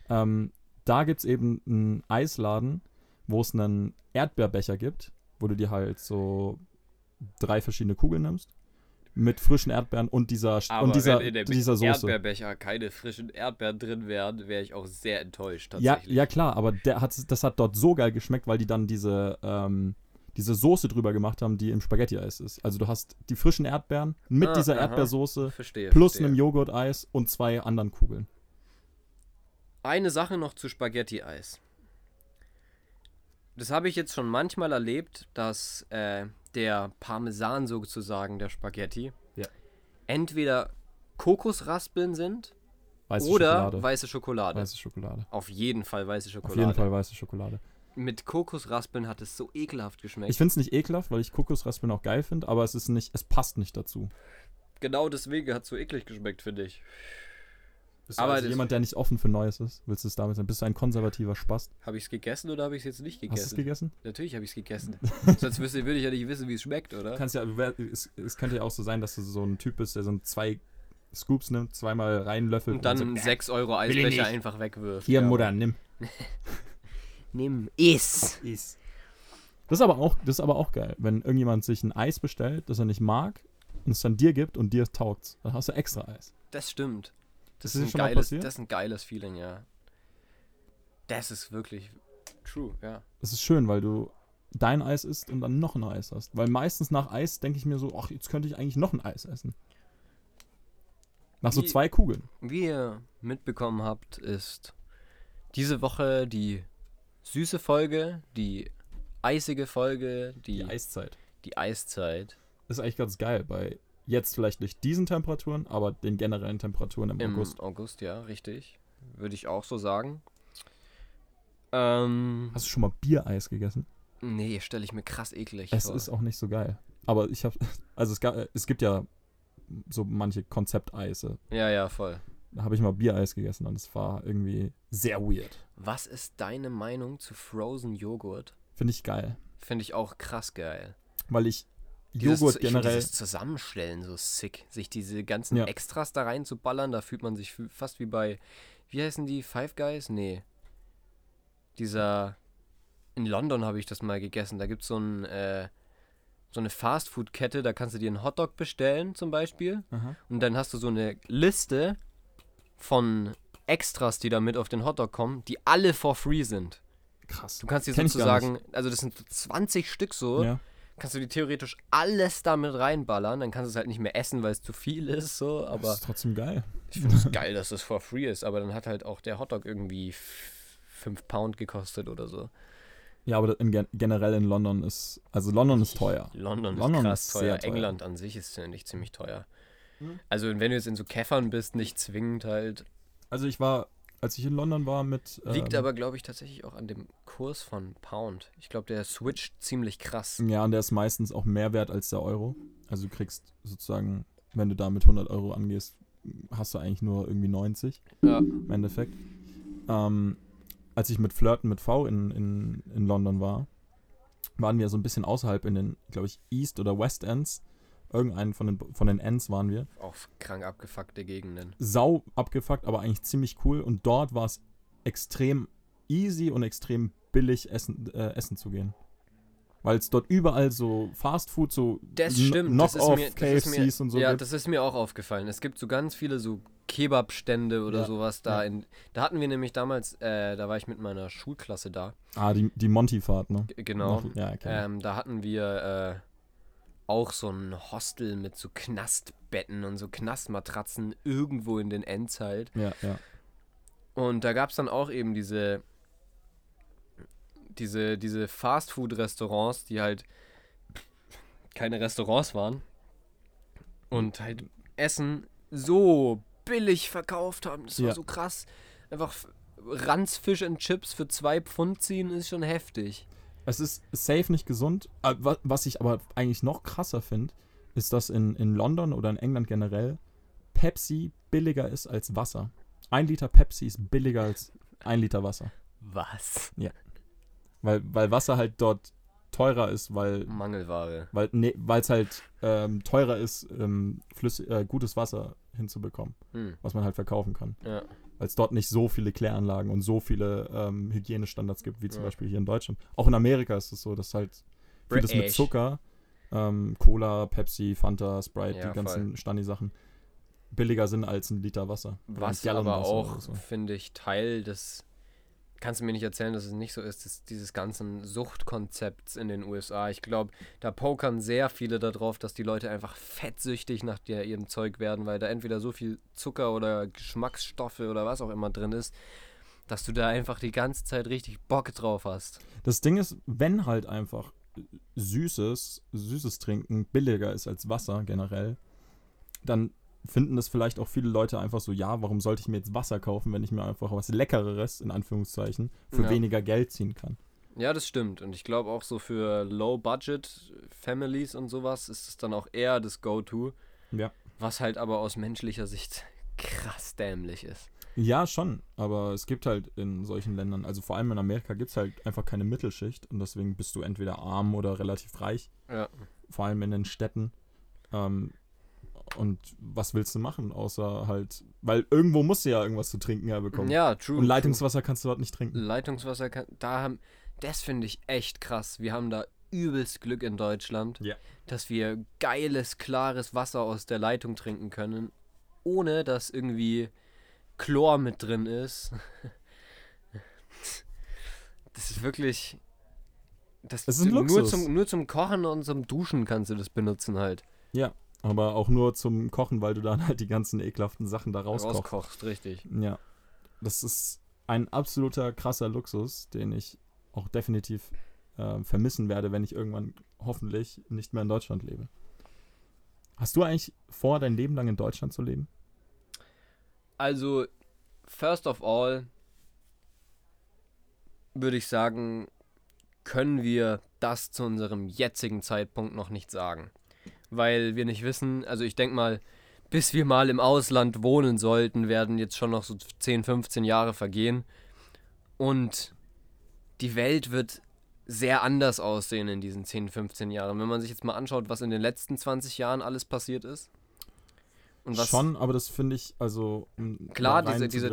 S2: Ähm, da gibt es eben einen Eisladen, wo es einen Erdbeerbecher gibt, wo du dir halt so drei verschiedene Kugeln nimmst. Mit frischen Erdbeeren und dieser,
S1: Aber
S2: und dieser,
S1: wenn in dem
S2: dieser Soße.
S1: Erdbeerbecher keine frischen Erdbeeren drin wären, wäre ich auch sehr enttäuscht
S2: Ja,
S1: tatsächlich.
S2: ja, klar, aber der hat, das hat dort so geil geschmeckt, weil die dann diese, ähm, diese Soße drüber gemacht haben, die im Spaghetti-Eis ist. Also du hast die frischen Erdbeeren mit
S1: Ah,
S2: dieser
S1: aha.
S2: Erdbeersoße
S1: Verstehe.
S2: plus
S1: verstehe.
S2: einem Joghurt-Eis und zwei anderen Kugeln.
S1: Eine Sache noch zu Spaghetti-Eis. Das habe ich jetzt schon manchmal erlebt, dass äh, der Parmesan sozusagen der Spaghetti
S2: Ja.
S1: entweder Kokosraspeln sind
S2: Weiße
S1: oder
S2: Schokolade.
S1: weiße Schokolade.
S2: Weiße Schokolade.
S1: Auf jeden Fall weiße
S2: Auf
S1: Schokolade.
S2: jeden Fall weiße Schokolade.
S1: Mit Kokosraspeln hat es so ekelhaft geschmeckt.
S2: Ich finde es nicht ekelhaft, weil ich Kokosraspeln auch geil finde, aber es ist nicht, es passt nicht dazu.
S1: genau deswegen hat es so eklig geschmeckt, finde ich.
S2: Bist
S1: Aber
S2: du also
S1: das-
S2: jemand, der nicht offen für Neues ist? Willst du es damit sein? Bist du ein konservativer Spast?
S1: Habe ich es gegessen oder habe ich es jetzt nicht
S2: Hast du
S1: gegessen?
S2: es gegessen?
S1: Natürlich habe ich es gegessen. Sonst wüsste, würde ich ja nicht wissen, wie es schmeckt, oder?
S2: Kannst ja, es, es könnte ja auch so sein, dass du so ein Typ bist, der so ein zwei Scoops nimmt, zweimal reinlöffelt
S1: Und dann
S2: so,
S1: einen
S2: "Äh,
S1: 6 Euro Eisbecher
S2: nicht."
S1: einfach wegwirft.
S2: Hier,
S1: Ja.
S2: Mutter, nimm.
S1: Nimm, iss.
S2: Ist. Das ist aber auch, das ist aber auch geil, wenn irgendjemand sich ein Eis bestellt, das er nicht mag, und es dann dir gibt und dir taugt. Dann hast du extra Eis.
S1: Das stimmt. Das,
S2: Das ist
S1: ein geiles, das ist ein geiles Feeling, ja. Das ist wirklich true, ja.
S2: Das ist schön, weil du dein Eis isst und dann noch ein Eis hast. Weil meistens nach Eis denke ich mir so, ach, jetzt könnte ich eigentlich noch ein Eis essen. Nach so
S1: Wie-
S2: zwei Kugeln.
S1: Wie ihr mitbekommen habt, ist diese Woche die süße Folge, die eisige Folge, die,
S2: Die Eiszeit.
S1: die Eiszeit
S2: ist eigentlich ganz geil, bei jetzt vielleicht nicht diesen Temperaturen, aber den generellen Temperaturen im,
S1: im
S2: August.
S1: August, ja, richtig. Würde ich auch so sagen. Ähm,
S2: Hast du schon mal Biereis gegessen?
S1: nee, stelle ich mir krass eklig
S2: Es
S1: vor.
S2: ist auch nicht so geil. Aber ich habe, also es, gab, es gibt ja so manche Konzepteise.
S1: ja, ja, voll.
S2: Da habe ich mal Biereis gegessen und es war irgendwie sehr weird.
S1: Was ist deine Meinung zu Frozen Joghurt?
S2: Finde ich geil.
S1: Finde ich auch krass geil.
S2: Weil ich
S1: Dieses-
S2: Joghurt generell.
S1: Dieses Zusammenstellen so sick. Sich diese ganzen
S2: Ja.
S1: Extras da reinzuballern, da fühlt man sich fast wie bei, wie heißen die, Five Guys? Nee. Dieser, in London habe ich das mal gegessen. Da gibt es so, ein, äh, so eine Fastfood-Kette, da kannst du dir einen Hotdog bestellen zum Beispiel.
S2: Aha.
S1: Und dann hast du so eine Liste von Extras, die da mit auf den Hotdog kommen, die alle for free sind.
S2: Krass.
S1: Du kannst dir sozusagen, also das sind so 20 Stück so,
S2: Ja.
S1: Kannst du dir theoretisch alles damit reinballern. Dann kannst du es halt nicht mehr essen, weil es zu viel ist, so.
S2: Aber
S1: Aber
S2: ist trotzdem geil.
S1: ich finde es geil, dass das for free ist. Aber dann hat halt auch der Hotdog irgendwie 5 Pound gekostet oder so.
S2: Ja, aber in, gen- generell in London ist, also London ist teuer.
S1: London,
S2: London
S1: ist krass
S2: ist
S1: teuer.
S2: sehr teuer.
S1: England an sich ist ziemlich, ziemlich teuer.
S2: Mhm.
S1: Also wenn du jetzt in so Käffern bist, nicht zwingend halt.
S2: Also ich war, als ich in London war mit.
S1: Liegt
S2: ähm,
S1: aber, glaube ich, tatsächlich auch an dem Kurs von Pound. Ich glaube, der switcht ziemlich krass.
S2: Ja, und der ist meistens auch mehr wert als der Euro. Also du kriegst sozusagen, wenn du da mit 100 Euro angehst, hast du eigentlich nur irgendwie 90
S1: Ja.
S2: im Endeffekt. Ähm, als ich mit Flirten mit V in, in, in London war, waren wir so ein bisschen außerhalb in den, glaube ich, East oder West Ends. Irgendeinen von den, von den Ends waren wir.
S1: Auch krank abgefuckte Gegenden.
S2: Sau abgefuckt, aber eigentlich ziemlich cool. Und dort war es extrem easy und extrem billig essen, äh, essen zu gehen. Weil es dort überall so Fast Food, so
S1: Das stimmt. das ist
S2: Knock-off
S1: mir, das ist mir,
S2: KFCs und so
S1: Ja,
S2: gibt.
S1: das ist mir auch aufgefallen. Es gibt so ganz viele so Kebabstände oder
S2: Ja,
S1: sowas da.
S2: ja.
S1: In, da hatten wir nämlich damals, äh, da war ich mit meiner Schulklasse da.
S2: Ah, die, die Monty-Fahrt, ne?
S1: G- Genau.
S2: Nach- Ja, okay.
S1: Ähm, da hatten wir äh, auch so ein Hostel mit so Knastbetten und so Knastmatratzen irgendwo in den Ends halt.
S2: ja, ja.
S1: Und da gab es dann auch eben diese, diese, diese Fastfood-Restaurants, die halt keine Restaurants waren und halt Essen so billig verkauft haben. Das war
S2: Ja.
S1: so krass. Einfach Ranzfisch und Chips für zwei Pfund ziehen ist schon heftig.
S2: Es ist safe nicht gesund. Äh, wa- Was ich aber eigentlich noch krasser finde, ist, dass in, in London oder in England generell Pepsi billiger ist als Wasser. Ein Liter Pepsi ist billiger als ein Liter Wasser.
S1: Was?
S2: Weil, weil Wasser halt dort teurer ist, weil
S1: Mangelware.
S2: weil nee, es halt ähm, teurer ist, ähm, flüssig, äh, gutes Wasser hinzubekommen,
S1: Hm.
S2: was man halt verkaufen kann.
S1: Ja.
S2: Weil es dort nicht so viele Kläranlagen und so viele ähm, Hygienestandards gibt, wie zum
S1: Ja.
S2: Beispiel hier in Deutschland. Auch in Amerika ist es so, dass halt vieles mit. Zucker, ähm, Cola, Pepsi, Fanta, Sprite,
S1: Ja,
S2: die ganzen Stani-Sachen billiger sind als ein Liter Wasser.
S1: Was aber
S2: Wasser
S1: auch,
S2: so.
S1: finde ich, Teil des. Kannst du mir nicht erzählen, dass es nicht so ist, des, dieses ganzen Suchtkonzepts in den USA. Ich glaube, da pokern sehr viele darauf, dass die Leute einfach fettsüchtig nach der, ihrem Zeug werden, weil da entweder so viel Zucker oder Geschmacksstoffe oder was auch immer drin ist, dass du da einfach die ganze Zeit richtig Bock drauf hast.
S2: Das Ding ist, wenn halt einfach süßes, süßes Trinken billiger ist als Wasser generell, dann finden das vielleicht auch viele Leute einfach so, ja, warum sollte ich mir jetzt Wasser kaufen, wenn ich mir einfach was Leckereres, in Anführungszeichen, für
S1: Ja.
S2: weniger Geld ziehen kann.
S1: Ja, das stimmt. Und ich glaube auch so für Low-Budget-Families und sowas ist es dann auch eher das Go-To.
S2: Ja.
S1: Was halt aber aus menschlicher Sicht krass dämlich ist.
S2: Ja, schon, aber es gibt halt in solchen Ländern, also vor allem in Amerika, gibt es halt einfach keine Mittelschicht und deswegen bist du entweder arm oder relativ reich,
S1: Ja.
S2: vor allem in den Städten. Ähm, und was willst du machen, außer halt, weil irgendwo musst du ja irgendwas zu trinken herbekommen.
S1: Ja, true.
S2: Und Leitungswasser kannst du dort nicht
S1: true.
S2: trinken.
S1: Leitungswasser, kann, da haben, das finde ich echt krass. Wir haben da übelst Glück in Deutschland,
S2: Ja.
S1: dass wir geiles, klares Wasser aus der Leitung trinken können, ohne dass irgendwie Chlor mit drin ist. Das ist wirklich. Das,
S2: Das ist ein
S1: nur,
S2: Luxus.
S1: zum, nur zum Kochen und zum Duschen kannst du das benutzen halt.
S2: Aber auch nur zum Kochen, weil du dann halt die ganzen ekelhaften Sachen da rauskochst.
S1: Rauskochst, richtig.
S2: Ja. Das ist ein absoluter krasser Luxus, den ich auch definitiv äh, vermissen werde, wenn ich irgendwann hoffentlich nicht mehr in Deutschland lebe. Hast du eigentlich vor, dein Leben lang in Deutschland zu leben?
S1: Also, first of all, würde ich sagen, können wir das zu unserem jetzigen Zeitpunkt noch nicht sagen. Weil wir nicht wissen, also ich denke mal, bis wir mal im Ausland wohnen sollten, werden jetzt schon noch so 10, 15 Jahre vergehen. Und die Welt wird sehr anders aussehen in diesen 10, 15 Jahren. Wenn man sich jetzt mal anschaut, was in den letzten 20 Jahren alles passiert ist. Und was
S2: Schon, aber das finde ich, also um
S1: Klar, diese- diese-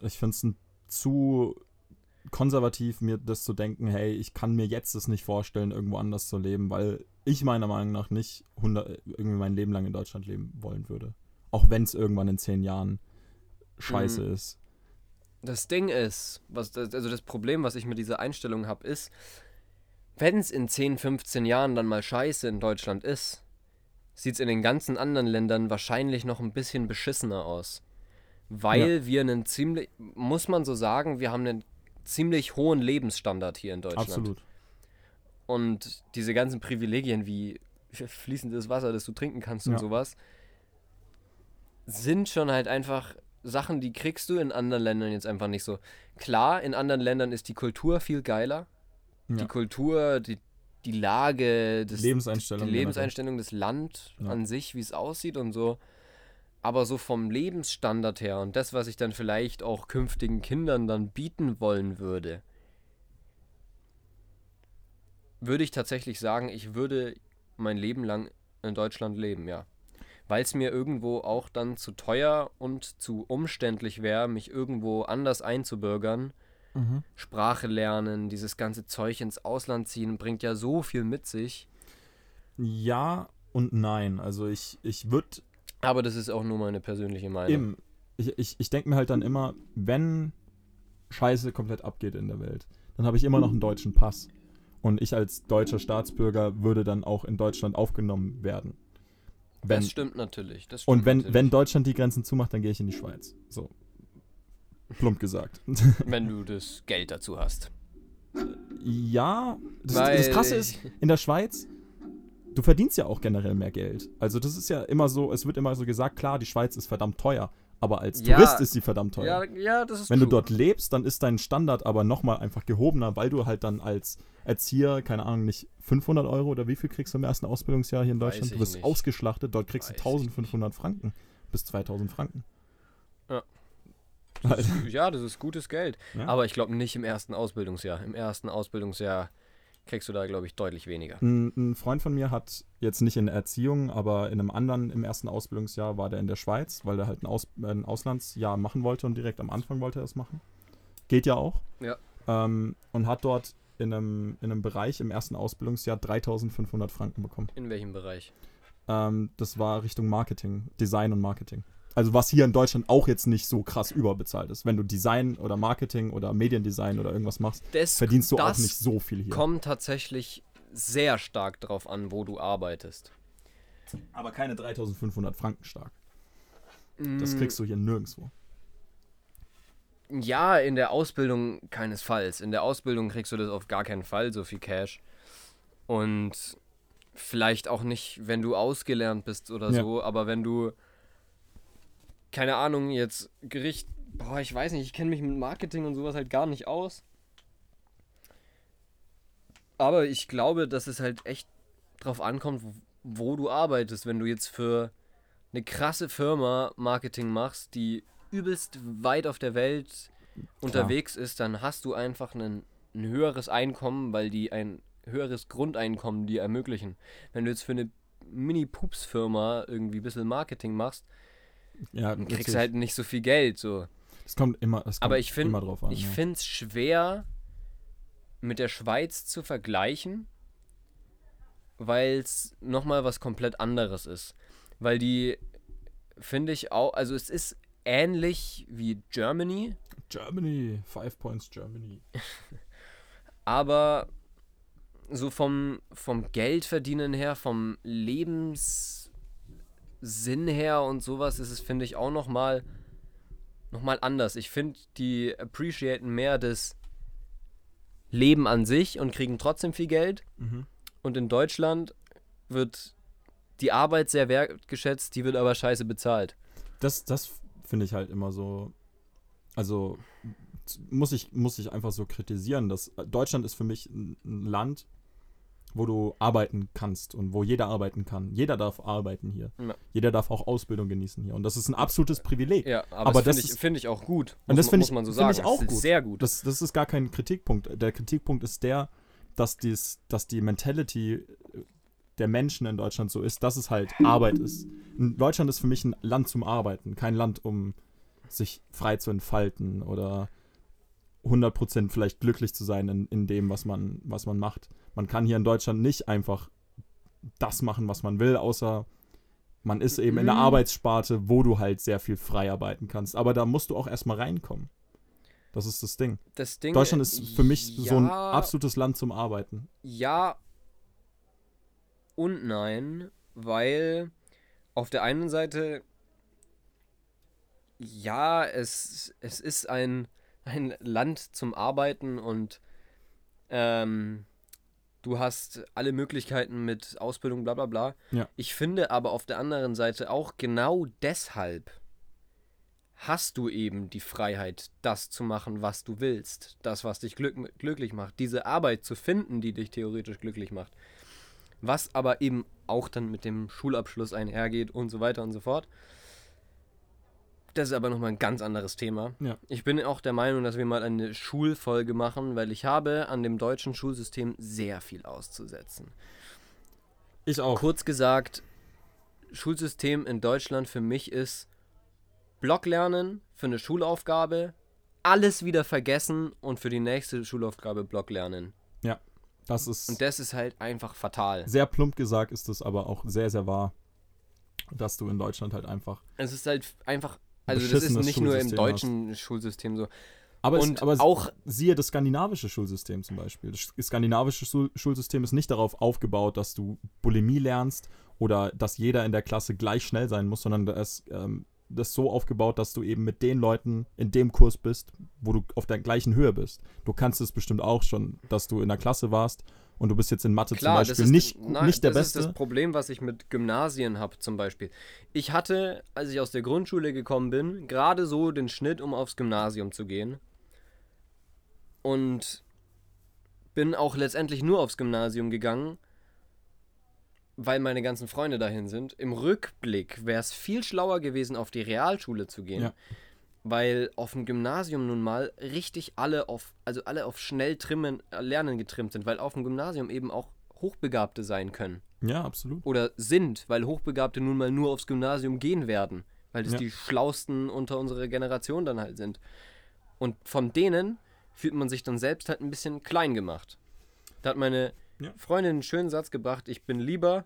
S2: ich finde es zu konservativ, mir das zu denken, hey, ich kann mir jetzt das nicht vorstellen, irgendwo anders zu leben, weil ich meiner Meinung nach nicht 100, irgendwie mein Leben lang in Deutschland leben wollen würde. Auch wenn es irgendwann in zehn Jahren scheiße
S1: Mhm.
S2: ist.
S1: Das Ding ist, was das, also das Problem, was ich mit dieser Einstellung habe, ist, wenn es in 10, 15 Jahren dann mal scheiße in Deutschland ist, sieht es in den ganzen anderen Ländern wahrscheinlich noch ein bisschen beschissener aus. Weil wir einen ziemlich, muss man so sagen, wir haben einen ziemlich hohen Lebensstandard hier in Deutschland.
S2: Absolut.
S1: Und diese ganzen Privilegien wie fließendes Wasser, das du trinken kannst und
S2: Ja.
S1: sowas, sind schon halt einfach Sachen, die kriegst du in anderen Ländern jetzt einfach nicht so. Klar, in anderen Ländern ist die Kultur viel geiler.
S2: Ja.
S1: Die Kultur, die, die Lage, das,
S2: Lebenseinstellung.
S1: die Lebenseinstellung, das Land
S2: Ja.
S1: an sich, wie es aussieht und so. Aber so vom Lebensstandard her und das, was ich dann vielleicht auch künftigen Kindern dann bieten wollen würde, würde ich tatsächlich sagen, ich würde mein Leben lang in Deutschland leben, ja. Weil es mir irgendwo auch dann zu teuer und zu umständlich wäre, mich irgendwo anders einzubürgern.
S2: Mhm.
S1: Sprache lernen, dieses ganze Zeug ins Ausland ziehen, bringt ja so viel mit sich.
S2: Ja und nein. Also ich, ich würde
S1: Aber das ist auch nur meine persönliche Meinung.
S2: Eben. Ich, ich, ich denke mir halt dann immer, wenn Scheiße komplett abgeht in der Welt, dann habe ich immer noch einen deutschen Pass. Und ich als deutscher Staatsbürger würde dann auch in Deutschland aufgenommen werden. Wenn,
S1: das stimmt natürlich. Das stimmt
S2: und wenn,
S1: natürlich.
S2: wenn Deutschland die Grenzen zumacht, dann gehe ich in die Schweiz. So. Plump gesagt.
S1: wenn du das Geld dazu hast.
S2: ja, das, das Krasse ist, in der Schweiz, du verdienst ja auch generell mehr Geld. Also das ist ja immer so, es wird immer so gesagt, klar, die Schweiz ist verdammt teuer, aber als
S1: Ja.
S2: Tourist ist sie verdammt teuer.
S1: Ja, ja, das ist
S2: Wenn du
S1: true.
S2: dort lebst, dann ist dein Standard aber nochmal einfach gehobener, weil du halt dann als Erzieher, keine Ahnung, nicht 500 Euro oder wie viel kriegst du im ersten Ausbildungsjahr hier in Deutschland? Du wirst
S1: nicht.
S2: ausgeschlachtet, dort kriegst
S1: Weiß
S2: du
S1: ich
S2: 1500 Franken bis 2000 Franken.
S1: Ja.
S2: Halt.
S1: Ja, das ist gutes Geld.
S2: Ja.
S1: Aber ich glaube nicht im ersten Ausbildungsjahr. Im ersten Ausbildungsjahr kriegst du da, glaube ich, deutlich weniger.
S2: Ein, ein Freund von mir hat jetzt nicht in Erziehung, aber in einem anderen im ersten Ausbildungsjahr war der in der Schweiz, weil er halt ein, Aus, ein Auslandsjahr machen wollte und direkt am Anfang wollte er es machen. Geht ja auch.
S1: Ja.
S2: Ähm, und hat dort in einem, in einem Bereich im ersten Ausbildungsjahr 3500 Franken bekommen.
S1: In welchem Bereich?
S2: Ähm, das war Richtung Marketing, Design und Marketing. Also was hier in Deutschland auch jetzt nicht so krass überbezahlt ist. Wenn du Design oder Marketing oder Mediendesign oder irgendwas machst,
S1: Das,
S2: verdienst du auch nicht so viel hier.
S1: kommt tatsächlich sehr stark drauf an, wo du arbeitest.
S2: Aber keine 3500 Franken stark.
S1: Mm.
S2: Das kriegst du hier nirgendwo.
S1: Ja, in der Ausbildung keinesfalls. In der Ausbildung kriegst du das auf gar keinen Fall, so viel Cash. Und vielleicht auch nicht, wenn du ausgelernt bist oder
S2: Ja.
S1: so, aber wenn du, keine Ahnung, jetzt Gericht, boah, ich weiß nicht, ich kenne mich mit Marketing und sowas halt gar nicht aus. Aber ich glaube, dass es halt echt drauf ankommt, wo, wo du arbeitest. Wenn du jetzt für eine krasse Firma Marketing machst, die übelst weit auf der Welt unterwegs ist, dann hast du einfach einen, ein höheres Einkommen, weil die ein höheres Grundeinkommen die ermöglichen. Wenn du jetzt für eine Mini-Pups-Firma irgendwie ein bisschen Marketing machst,
S2: Ja,
S1: dann kriegst du halt nicht so viel Geld. So.
S2: Es kommt immer, es kommt
S1: Aber ich find-
S2: immer drauf an.
S1: Ich
S2: ja.
S1: finde es schwer, mit der Schweiz zu vergleichen, weil es nochmal was komplett anderes ist. Weil die, finde ich auch, also es ist ähnlich wie Germany,
S2: Germany, Five Points Germany.
S1: aber so vom, vom Geldverdienen her, vom Lebenssinn her und sowas ist es, finde ich, auch nochmal noch mal anders. Ich finde, die appreciaten mehr das Leben an sich und kriegen trotzdem viel Geld.
S2: Mhm.
S1: Und in Deutschland wird die Arbeit sehr wertgeschätzt, die wird aber scheiße bezahlt.
S2: Das, das finde ich halt immer so. Also muss ich, muss ich einfach so kritisieren, dass äh, Deutschland ist für mich ein Land, wo du arbeiten kannst und wo jeder arbeiten kann. Jeder darf arbeiten hier.
S1: Ja.
S2: Jeder darf auch Ausbildung genießen hier. Und das ist ein absolutes Privileg.
S1: Ja, aber,
S2: Aber
S1: das
S2: das
S1: finde ich, find ich auch gut.
S2: Und das
S1: muss,
S2: finde
S1: muss
S2: ich-
S1: man so sagen.
S2: ich auch
S1: Das ist
S2: gut.
S1: Sehr gut.
S2: Das, das ist gar kein Kritikpunkt. Der Kritikpunkt ist der, dass, dies, dass die Mentality äh, der Menschen in Deutschland so ist, dass es halt Arbeit ist. In Deutschland ist für mich ein Land zum Arbeiten, kein Land, um sich frei zu entfalten oder 100% vielleicht glücklich zu sein in, in dem, was man, was man macht. Man kann hier in Deutschland nicht einfach das machen, was man will, außer man ist eben in der
S1: Mhm.
S2: Arbeitssparte, wo du halt sehr viel frei arbeiten kannst. Aber da musst du auch erstmal reinkommen. Das ist das Ding.
S1: Das Ding,
S2: Deutschland ist für mich so ein
S1: ja,
S2: absolutes Land zum Arbeiten.
S1: Ja und nein, weil auf der einen Seite ja, es, es ist ein, ein Land zum Arbeiten und ähm, du hast alle Möglichkeiten mit Ausbildung, bla bla bla.
S2: Ja.
S1: Ich finde aber auf der anderen Seite auch genau deshalb hast du eben die Freiheit, das zu machen, was du willst. Das, was dich glück glücklich macht. Diese Arbeit zu finden, die dich theoretisch glücklich macht. Was aber eben auch dann mit dem Schulabschluss einhergeht und so weiter und so fort. Das ist aber nochmal ein ganz anderes Thema.
S2: Ja.
S1: Ich bin auch der Meinung, dass wir mal eine Schulfolge machen, weil ich habe an dem deutschen Schulsystem sehr viel auszusetzen.
S2: Ich auch.
S1: Kurz gesagt, Schulsystem in Deutschland für mich ist Blocklernen für eine Schulaufgabe, alles wieder vergessen und für die nächste Schulaufgabe Blocklernen.
S2: Das ist
S1: Und das ist halt einfach fatal.
S2: sehr plump gesagt, ist das aber auch sehr, sehr wahr, dass du in Deutschland halt einfach.
S1: Es ist halt einfach, also das ist nicht nur im deutschen Schulsystem so.
S2: Aber,
S1: Und
S2: es, aber
S1: auch-
S2: siehe das skandinavische Schulsystem zum Beispiel. Das skandinavische Schul Schulsystem ist nicht darauf aufgebaut, dass du Bulimie lernst oder dass jeder in der Klasse gleich schnell sein muss, sondern da ist, ähm, das so aufgebaut, dass du eben mit den Leuten in dem Kurs bist, wo du auf der gleichen Höhe bist. Du kannst es bestimmt auch schon, dass du in der Klasse warst und du bist jetzt in Mathe
S1: Klar,
S2: zum
S1: das
S2: Beispiel
S1: ist,
S2: nicht,
S1: nein,
S2: nicht der
S1: das
S2: Beste.
S1: ist das Problem, was ich mit Gymnasien habe zum Beispiel. Ich hatte, als ich aus der Grundschule gekommen bin, gerade so den Schnitt, um aufs Gymnasium zu gehen. Und bin auch letztendlich nur aufs Gymnasium gegangen, weil meine ganzen Freunde dahin sind. Im Rückblick wäre es viel schlauer gewesen, auf die Realschule zu gehen.
S2: Ja.
S1: Weil auf dem Gymnasium nun mal richtig alle auf, also alle auf schnell trimmen, äh, lernen getrimmt sind, weil auf dem Gymnasium eben auch Hochbegabte sein können.
S2: ja, absolut.
S1: Oder sind, weil Hochbegabte nun mal nur aufs Gymnasium gehen werden. Weil das
S2: Ja.
S1: die Schlausten unter unserer Generation dann halt sind. Und von denen fühlt man sich dann selbst halt ein bisschen klein gemacht. Da hat meine
S2: Ja.
S1: Freundin einen schönen Satz gebracht, ich bin lieber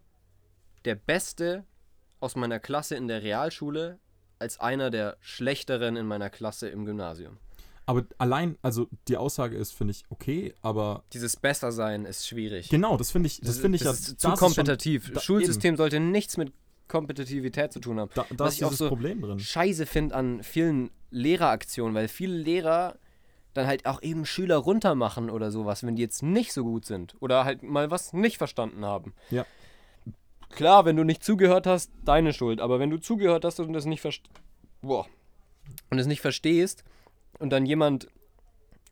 S1: der Beste aus meiner Klasse in der Realschule als einer der Schlechteren in meiner Klasse im Gymnasium.
S2: Aber allein, also die Aussage ist, finde ich, okay, aber
S1: Dieses Bessersein ist schwierig.
S2: genau, das finde ich, das, finde ich ja.
S1: ist zu
S2: ist schon-
S1: kompetitiv.
S2: da-
S1: Schulsystem sollte nichts mit Kompetitivität zu tun haben.
S2: Da, da
S1: Was
S2: ist
S1: ich auch
S2: dieses
S1: so
S2: Problem drin.
S1: scheiße finde an vielen Lehreraktionen, weil viele Lehrer dann halt auch eben Schüler runtermachen oder sowas, wenn die jetzt nicht so gut sind oder halt mal was nicht verstanden haben.
S2: Ja.
S1: Klar, wenn du nicht zugehört hast, deine Schuld, aber wenn du zugehört hast und das nicht boah, und es nicht verstehst und dann jemand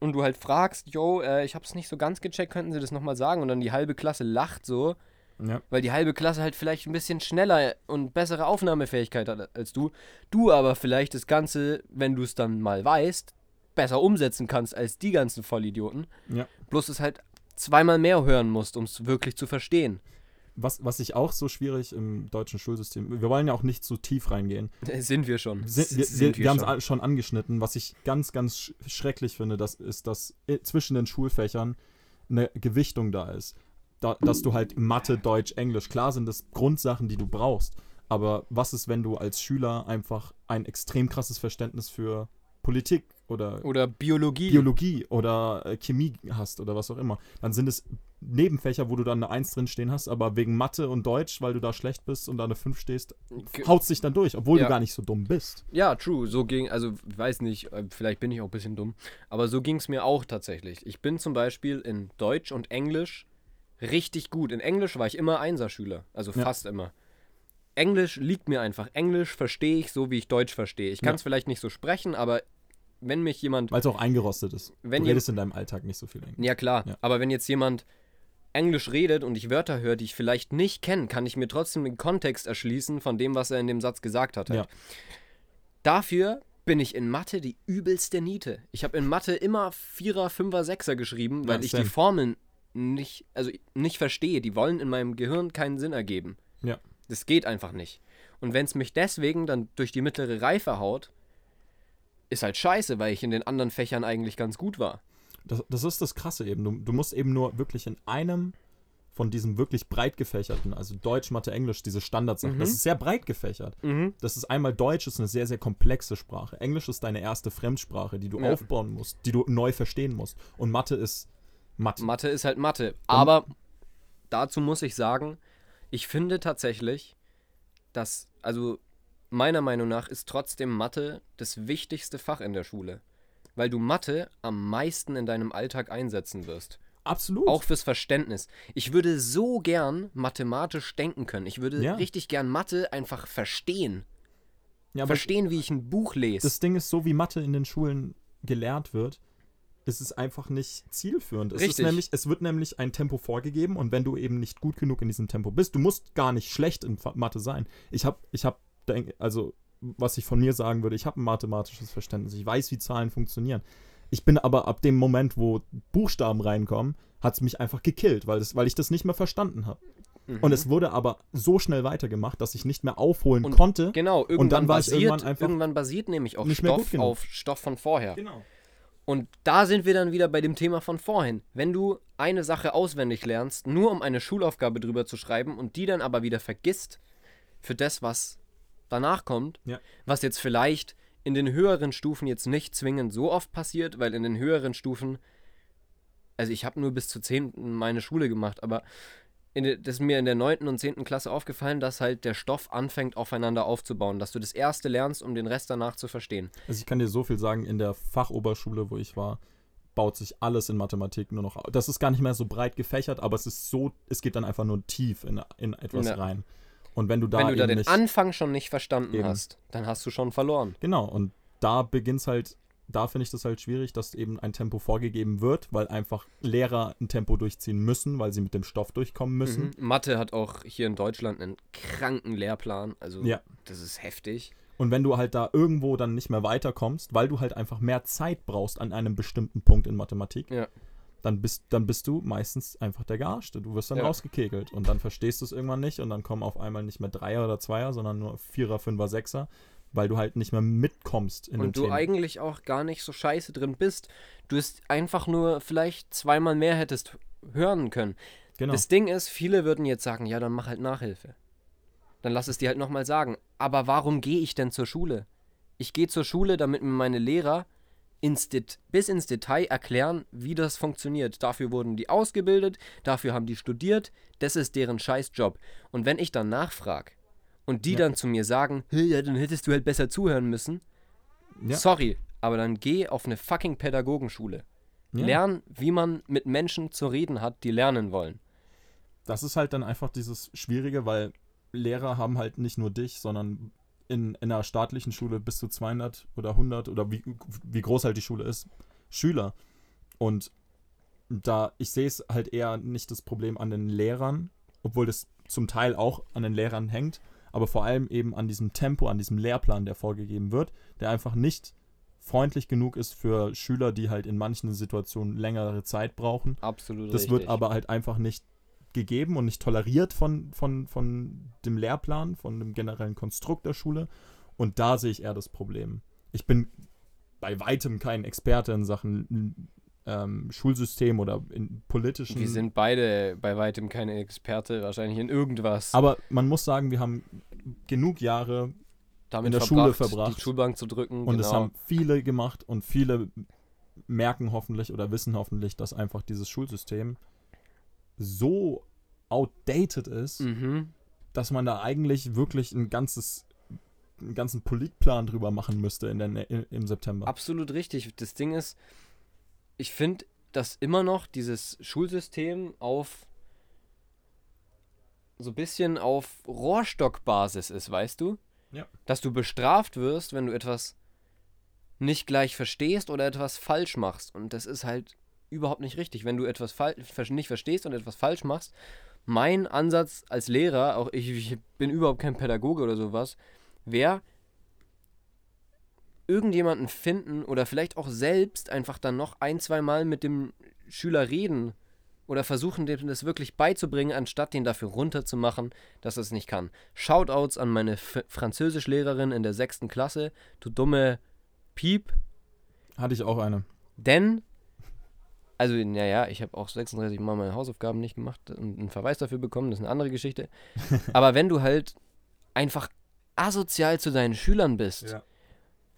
S1: und du halt fragst, yo, äh, ich hab's nicht so ganz gecheckt, könnten Sie das nochmal sagen? Und dann die halbe Klasse lacht so,
S2: Ja.
S1: weil die halbe Klasse halt vielleicht ein bisschen schneller und bessere Aufnahmefähigkeit hat als du. Du aber vielleicht das Ganze, wenn du es dann mal weißt, besser umsetzen kannst als die ganzen Vollidioten.
S2: Ja.
S1: Bloß es halt zweimal mehr hören musst, um es wirklich zu verstehen.
S2: Was, was ich auch so schwierig im deutschen Schulsystem, wir wollen ja auch nicht zu tief reingehen.
S1: Sind wir schon.
S2: Sind, wir
S1: Sind
S2: wir, wir haben es
S1: schon.
S2: angeschnitten. Was ich ganz, ganz sch schrecklich finde, das ist, dass i- zwischen den Schulfächern eine Gewichtung da ist. Da, dass du halt Mathe, Deutsch, Englisch, klar sind das Grundsachen, die du brauchst. Aber was ist, wenn du als Schüler einfach ein extrem krasses Verständnis für Politik oder
S1: Oder Biologie.
S2: Biologie oder äh, Chemie hast oder was auch immer, dann sind es Nebenfächer, wo du dann eine 1 drin stehen hast, aber wegen Mathe und Deutsch, weil du da schlecht bist und da eine 5 stehst, haut sich dann durch, obwohl
S1: Ja.
S2: du gar nicht so dumm bist.
S1: Ja, true. So ging, also weiß nicht, äh, vielleicht bin ich auch ein bisschen dumm, aber so ging es mir auch tatsächlich. Ich bin zum Beispiel in Deutsch und Englisch richtig gut. In Englisch war ich immer Einserschüler, also
S2: Ja.
S1: fast immer. Englisch liegt mir einfach. Englisch verstehe ich so, wie ich Deutsch verstehe. Ich kann
S2: Ja.
S1: es vielleicht nicht so sprechen, aber wenn mich jemand
S2: Weil es auch eingerostet ist.
S1: Wenn
S2: du redest in deinem Alltag nicht so viel Englisch.
S1: Ja, klar.
S2: Ja.
S1: Aber wenn jetzt jemand Englisch redet und ich Wörter höre, die ich vielleicht nicht kenne, kann ich mir trotzdem den Kontext erschließen von dem, was er in dem Satz gesagt hat. Halt.
S2: Ja.
S1: Dafür bin ich in Mathe die übelste Niete. Ich habe in Mathe immer Vierer, Fünfer, Sechser geschrieben, weil ich die Formeln nicht, also nicht verstehe. Die wollen in meinem Gehirn keinen Sinn ergeben.
S2: Ja.
S1: Das geht einfach nicht. Und wenn es mich deswegen dann durch die mittlere Reife haut, ist halt scheiße, weil ich in den anderen Fächern eigentlich ganz gut war.
S2: Das, das ist das Krasse eben. Du, du musst eben nur wirklich in einem von diesem wirklich breit gefächerten, also Deutsch, Mathe, Englisch, diese Standardsachen,
S1: Mhm.
S2: das ist sehr breit gefächert. Das ist einmal Deutsch, ist eine sehr, sehr komplexe Sprache. Englisch ist deine erste Fremdsprache, die du
S1: Ja.
S2: aufbauen musst, die du neu verstehen musst. Und Mathe ist Mathe.
S1: Mathe ist halt Mathe. Aber dazu muss ich sagen, ich finde tatsächlich, dass, also meiner Meinung nach ist trotzdem Mathe das wichtigste Fach in der Schule. Weil du Mathe am meisten in deinem Alltag einsetzen wirst.
S2: Absolut.
S1: Auch fürs Verständnis. Ich würde so gern mathematisch denken können. Ich würde
S2: Ja.
S1: richtig gern Mathe einfach verstehen.
S2: ja,
S1: verstehen, wie ich ein Buch lese.
S2: das Ding ist, so wie Mathe in den Schulen gelehrt wird, ist es einfach nicht zielführend. Es, ist
S1: Richtig.
S2: nämlich, es wird nämlich ein Tempo vorgegeben und wenn du eben nicht gut genug in diesem Tempo bist, du musst gar nicht schlecht in Mathe sein. Ich habe, ich habe, also was ich von mir sagen würde, ich habe ein mathematisches Verständnis. Ich weiß, wie Zahlen funktionieren. Ich bin aber ab dem Moment, wo Buchstaben reinkommen, hat es mich einfach gekillt, weil, das, weil ich das nicht mehr verstanden habe.
S1: Mhm.
S2: Und es wurde aber so schnell weitergemacht, dass ich nicht mehr aufholen
S1: Und
S2: konnte.
S1: genau, irgendwann,
S2: dann war ich
S1: basiert,
S2: irgendwann einfach
S1: irgendwann basiert nämlich auch Stoff auf Stoff von vorher.
S2: Genau.
S1: Und da sind wir dann wieder bei dem Thema von vorhin. Wenn du eine Sache auswendig lernst, nur um eine Schulaufgabe drüber zu schreiben und die dann aber wieder vergisst für das, was danach kommt,
S2: Ja.
S1: was jetzt vielleicht in den höheren Stufen jetzt nicht zwingend so oft passiert, weil in den höheren Stufen, also ich habe nur bis zur 10. meine Schule gemacht, aber in das ist mir in der 9. und 10. Klasse aufgefallen, dass halt der Stoff anfängt aufeinander aufzubauen, dass du das erste lernst, um den Rest danach zu verstehen.
S2: Also ich kann dir so viel sagen, in der Fachoberschule, wo ich war, baut sich alles in Mathematik nur noch. au- Das ist gar nicht mehr so breit gefächert, aber es ist so, es geht dann einfach nur tief in, in etwas
S1: Ja.
S2: rein. Und wenn du da
S1: Wenn du da den
S2: nicht,
S1: Anfang schon nicht verstanden
S2: Eben.
S1: hast, dann hast du schon verloren.
S2: Genau, und da beginnt's halt, da finde ich das halt schwierig, dass eben ein Tempo vorgegeben wird, weil einfach Lehrer ein Tempo durchziehen müssen, weil sie mit dem Stoff durchkommen müssen.
S1: Mhm. Mathe hat auch hier in Deutschland einen kranken Lehrplan. Also
S2: Ja.
S1: das ist heftig.
S2: Und wenn du halt da irgendwo dann nicht mehr weiterkommst, weil du halt einfach mehr Zeit brauchst an einem bestimmten Punkt in Mathematik,
S1: Ja.
S2: Dann, bist, dann bist du meistens einfach der Gearschte. Du wirst dann
S1: Ja.
S2: rausgekegelt und dann verstehst du es irgendwann nicht und dann kommen auf einmal nicht mehr Dreier oder Zweier, sondern nur Vierer, Fünfer, Sechser, weil du halt nicht mehr mitkommst in
S1: Und du
S2: Themen.
S1: eigentlich auch gar nicht so scheiße drin bist. Du es einfach nur vielleicht zweimal mehr hättest hören können.
S2: genau.
S1: Das Ding ist, viele würden jetzt sagen, ja, dann mach halt Nachhilfe. Dann lass es dir halt nochmal sagen. Aber warum gehe ich denn zur Schule? Ich gehe zur Schule, damit mir meine Lehrer ins bis ins Detail erklären, wie das funktioniert. Dafür wurden die ausgebildet, dafür haben die studiert, das ist deren Scheißjob. Und wenn ich dann nachfrage und die
S2: Ja.
S1: dann zu mir sagen, "Hey, ja, dann hättest du halt besser zuhören müssen,
S2: ja.
S1: sorry, aber dann geh auf eine fucking Pädagogenschule.
S2: Ja.
S1: Lern, wie man mit Menschen zu reden hat, die lernen wollen.
S2: Das ist halt dann einfach dieses Schwierige, weil Lehrer haben halt nicht nur dich, sondern in, in einer staatlichen Schule bis zu 200 oder 100 oder wie, wie groß halt die Schule ist, Schüler. Und da, ich sehe es halt eher nicht das Problem an den Lehrern, obwohl das zum Teil auch an den Lehrern hängt, aber vor allem eben an diesem Tempo, an diesem Lehrplan, der vorgegeben wird, der einfach nicht freundlich genug ist für Schüler, die halt in manchen Situationen längere Zeit brauchen.
S1: Absolut
S2: Das
S1: richtig.
S2: wird aber halt einfach nicht gegeben und nicht toleriert von, von, von dem Lehrplan, von dem generellen Konstrukt der Schule. Und da sehe ich eher das Problem. Ich bin bei weitem kein Experte in Sachen ähm, Schulsystem oder in politischen.
S1: Wir sind beide bei weitem keine Experte, wahrscheinlich in irgendwas.
S2: aber man muss sagen, wir haben genug Jahre
S1: damit
S2: in der Schule
S1: verbracht, die Schulbank zu drücken.
S2: und
S1: genau.
S2: es haben viele gemacht und viele merken hoffentlich oder wissen hoffentlich, dass einfach dieses Schulsystem so outdated ist,
S1: mhm.
S2: dass man da eigentlich wirklich ein ganzes einen ganzen Politplan drüber machen müsste in der, in, im September.
S1: Absolut richtig. Das Ding ist, ich finde, dass immer noch dieses Schulsystem auf so ein bisschen auf Rohrstockbasis ist, weißt du?
S2: Ja.
S1: Dass du bestraft wirst, wenn du etwas nicht gleich verstehst oder etwas falsch machst. Und das ist halt überhaupt nicht richtig. Wenn du etwas nicht verstehst und etwas falsch machst, mein Ansatz als Lehrer, auch ich, ich bin überhaupt kein Pädagoge oder sowas, wäre irgendjemanden finden oder vielleicht auch selbst einfach dann noch ein, zwei Mal mit dem Schüler reden oder versuchen, dem das wirklich beizubringen, anstatt den dafür runterzumachen, dass er es nicht kann. Shoutouts an meine F Französischlehrerin in der sechsten Klasse, du dumme Piep,
S2: Hatte ich auch eine.
S1: denn, also, naja, ich habe auch 36 Mal meine Hausaufgaben nicht gemacht und einen Verweis dafür bekommen, das ist eine andere Geschichte. Aber wenn du halt einfach asozial zu deinen Schülern bist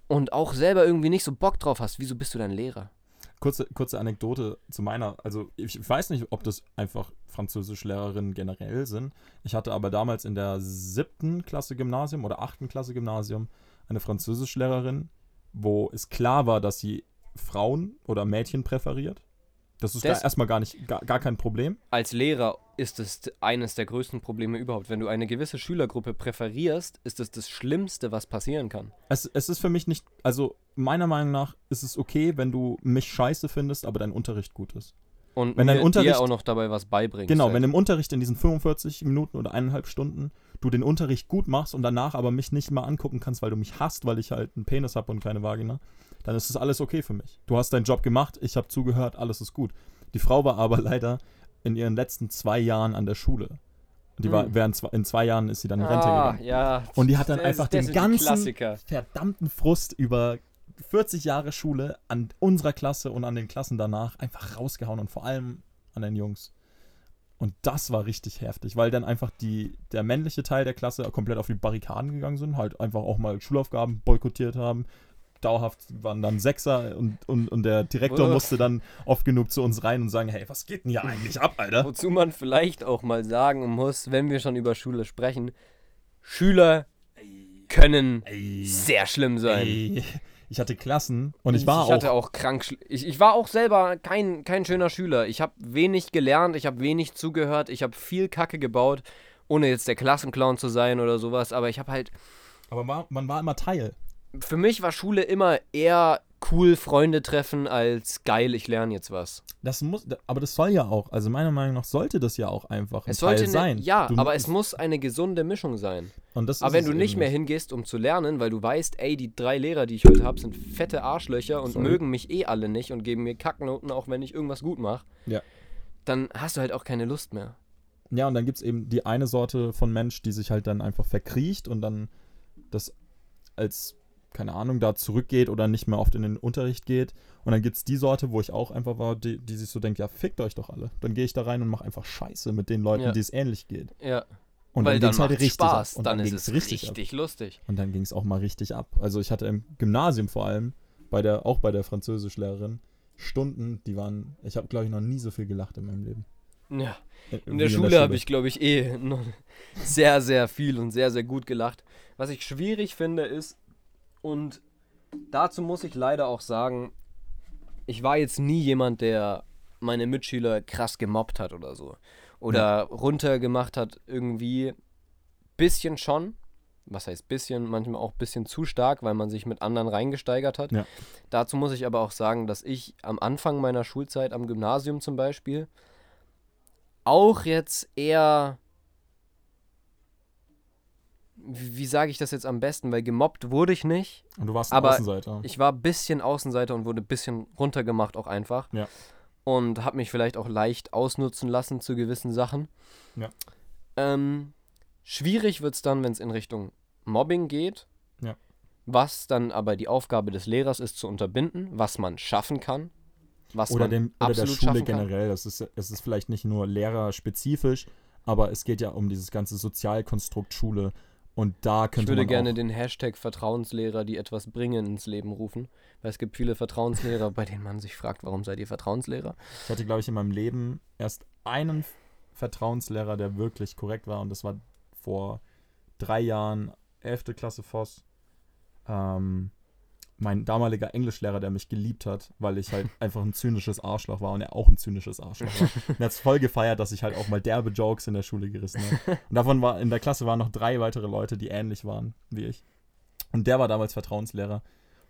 S1: und auch selber irgendwie nicht so Bock drauf hast, wieso bist du dein Lehrer?
S2: Kurze, kurze Anekdote zu meiner. Also, ich weiß nicht, ob das einfach Französischlehrerinnen generell sind. Ich hatte aber damals in der siebten Klasse Gymnasium oder achten Klasse Gymnasium eine Französischlehrerin, wo es klar war, dass sie Frauen oder Mädchen präferiert. Das ist
S1: Das-
S2: gar, erstmal gar nicht gar, gar kein Problem.
S1: Als Lehrer ist es eines der größten Probleme überhaupt. Wenn du eine gewisse Schülergruppe präferierst, ist es das Schlimmste, was passieren kann.
S2: Es, es ist für mich nicht, also meiner Meinung nach ist es okay, wenn du mich scheiße findest, aber dein Unterricht gut ist.
S1: Und
S2: Wenn dein Unterricht-
S1: dir auch noch dabei was beibringst.
S2: Genau,
S1: halt.
S2: wenn im Unterricht in diesen 45 Minuten oder eineinhalb Stunden du den Unterricht gut machst und danach aber mich nicht mal angucken kannst, weil du mich hasst, weil ich halt einen Penis habe und keine Vagina, dann ist das alles okay für mich. Du hast deinen Job gemacht, ich habe zugehört, alles ist gut. Die Frau war aber leider in ihren letzten zwei Jahren an der Schule. Die war,
S1: Hm.
S2: während zwei, in zwei Jahren ist sie dann in Rente
S1: ah,
S2: gegangen.
S1: ja.
S2: Und die hat dann
S1: das-
S2: einfach
S1: das
S2: den ganzen verdammten Frust über 40 Jahre Schule an unserer Klasse und an den Klassen danach einfach rausgehauen und vor allem an den Jungs. Und das war richtig heftig, weil dann einfach die, der männliche Teil der Klasse komplett auf die Barrikaden gegangen sind, halt einfach auch mal Schulaufgaben boykottiert haben, dauerhaft waren dann Sechser und, und, und der Direktor musste dann oft genug zu uns rein und sagen, hey, was geht denn hier eigentlich ab, Alter?
S1: Wozu man vielleicht auch mal sagen muss, wenn wir schon über Schule sprechen, Schüler können
S2: Ey,
S1: sehr schlimm sein.
S2: ey. Ich hatte Klassen und ich war
S1: ich hatte
S2: auch,
S1: auch krank. Ich, ich war auch selber kein, kein schöner Schüler. Ich habe wenig gelernt, ich habe wenig zugehört, ich habe viel Kacke gebaut, ohne jetzt der Klassenclown zu sein oder sowas. Aber ich habe halt.
S2: aber man war immer Teil.
S1: Für mich war Schule immer eher cool Freunde treffen als geil, ich lerne jetzt was.
S2: Das muss, aber das soll ja auch, also meiner Meinung nach sollte das ja auch einfach ein
S1: Es sollte
S2: Teil
S1: ne-
S2: sein.
S1: Ja,
S2: Du
S1: aber es muss eine gesunde Mischung sein.
S2: und das
S1: Aber wenn du nicht mehr hingehst, um zu lernen, weil du weißt, ey, die drei Lehrer, die ich heute habe, sind fette Arschlöcher und
S2: Sorry.
S1: mögen mich eh alle nicht und geben mir Kacknoten, auch wenn ich irgendwas gut mache,
S2: Ja.
S1: dann hast du halt auch keine Lust mehr.
S2: Ja, und dann gibt es eben die eine Sorte von Mensch, die sich halt dann einfach verkriecht und dann das als, keine Ahnung, da zurückgeht oder nicht mehr oft in den Unterricht geht. Und dann gibt es die Sorte, wo ich auch einfach war, die, die sich so denkt, ja, fickt euch doch alle. Dann gehe ich da rein und mache einfach Scheiße mit den Leuten,
S1: Ja.
S2: die es ähnlich geht.
S1: Ja,
S2: Und
S1: weil dann
S2: halt
S1: macht
S2: richtig
S1: Spaß,
S2: ab. Und
S1: dann, ist
S2: ging's
S1: es richtig,
S2: ab.
S1: lustig.
S2: Und dann ging es auch mal richtig ab. Also ich hatte im Gymnasium vor allem, bei der, auch bei der Französischlehrerin, Stunden, die waren, ich habe glaube ich noch nie so viel gelacht in meinem Leben.
S1: Ja.
S2: Äh,
S1: In
S2: wie
S1: der Schule habe ich, glaube ich, eh noch sehr, sehr viel und sehr, sehr gut gelacht. Was ich schwierig finde ist, und dazu muss ich leider auch sagen, ich war jetzt nie jemand, der meine Mitschüler krass gemobbt hat oder so. Oder runtergemacht hat, irgendwie. Bisschen schon. Was heißt bisschen? Manchmal auch bisschen zu stark, weil man sich mit anderen reingesteigert hat.
S2: Ja.
S1: Dazu muss ich aber auch sagen, dass ich am Anfang meiner Schulzeit am Gymnasium zum Beispiel auch jetzt eher. Wie, wie sage ich das jetzt am besten? Weil gemobbt wurde ich nicht.
S2: Und du warst
S1: aber
S2: Außenseiter.
S1: Ich war ein bisschen Außenseiter und wurde ein bisschen runtergemacht auch einfach.
S2: Ja.
S1: Und habe mich vielleicht auch leicht ausnutzen lassen zu gewissen Sachen.
S2: Ja.
S1: Ähm, schwierig wird es dann, wenn es in Richtung Mobbing geht.
S2: Ja.
S1: Was dann aber die Aufgabe des Lehrers ist, zu unterbinden, was man schaffen kann. Was
S2: oder,
S1: man
S2: dem, oder der Schule generell. Das ist, es ist vielleicht nicht nur lehrerspezifisch, aber es geht ja um dieses ganze Sozialkonstrukt Schule. Und da
S1: Ich
S2: könnte
S1: würde
S2: man
S1: gerne den Hashtag Vertrauenslehrer, die etwas bringen, ins Leben rufen. Weil es gibt viele Vertrauenslehrer, bei denen man sich fragt, warum seid ihr Vertrauenslehrer?
S2: Ich hatte, glaube ich, in meinem Leben erst einen Vertrauenslehrer, der wirklich korrekt war. Und das war vor drei Jahren, 11. Klasse Voss. Ähm, mein damaliger Englischlehrer, der mich geliebt hat, weil ich halt einfach ein zynisches Arschloch war und er auch ein zynisches Arschloch war. Und er hat es voll gefeiert, dass ich halt auch mal derbe Jokes in der Schule gerissen habe. Und davon war in der Klasse waren noch drei weitere Leute, die ähnlich waren wie ich. Und der war damals Vertrauenslehrer.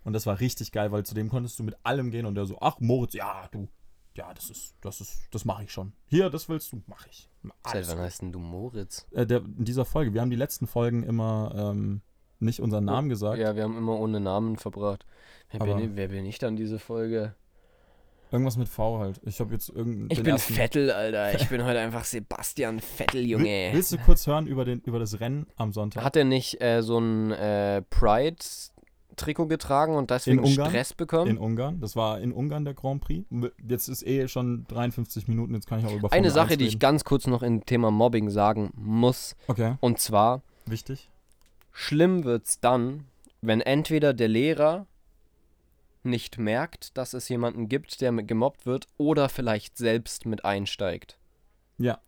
S2: Und das war richtig geil, weil zu dem konntest du mit allem gehen und der so, ach Moritz, ja, du, ja, das ist, das ist, das mache ich schon. Hier, das willst du, mache ich.
S1: Seit
S2: Alles
S1: wann
S2: gut.
S1: heißt denn du Moritz?
S2: äh, der, in dieser Folge, wir haben die letzten Folgen immer ähm, nicht unseren Namen gesagt.
S1: Ja, wir haben immer ohne Namen verbracht. Wer, bin, ich- wer bin ich dann diese Folge?
S2: Irgendwas mit V halt. Ich habe jetzt irgendeinen.
S1: Ich bin Vettel, Alter. Ich bin heute einfach Sebastian Vettel, Junge.
S2: willst du kurz hören über, den, über das Rennen am Sonntag?
S1: Hat er nicht äh, so ein äh, Pride-Trikot getragen und deswegen
S2: Ungarn?
S1: Stress bekommen?
S2: in Ungarn. Das war in Ungarn der Grand Prix. Jetzt ist eh schon 53 Minuten, jetzt kann ich auch über
S1: Eine
S2: Formel
S1: Sache,
S2: 1
S1: die ich ganz kurz noch im Thema Mobbing sagen muss.
S2: Okay,
S1: Und zwar,
S2: wichtig.
S1: Schlimm wird's dann, wenn entweder der Lehrer nicht merkt, dass es jemanden gibt, der mit gemobbt wird, oder vielleicht selbst mit einsteigt.
S2: Ja.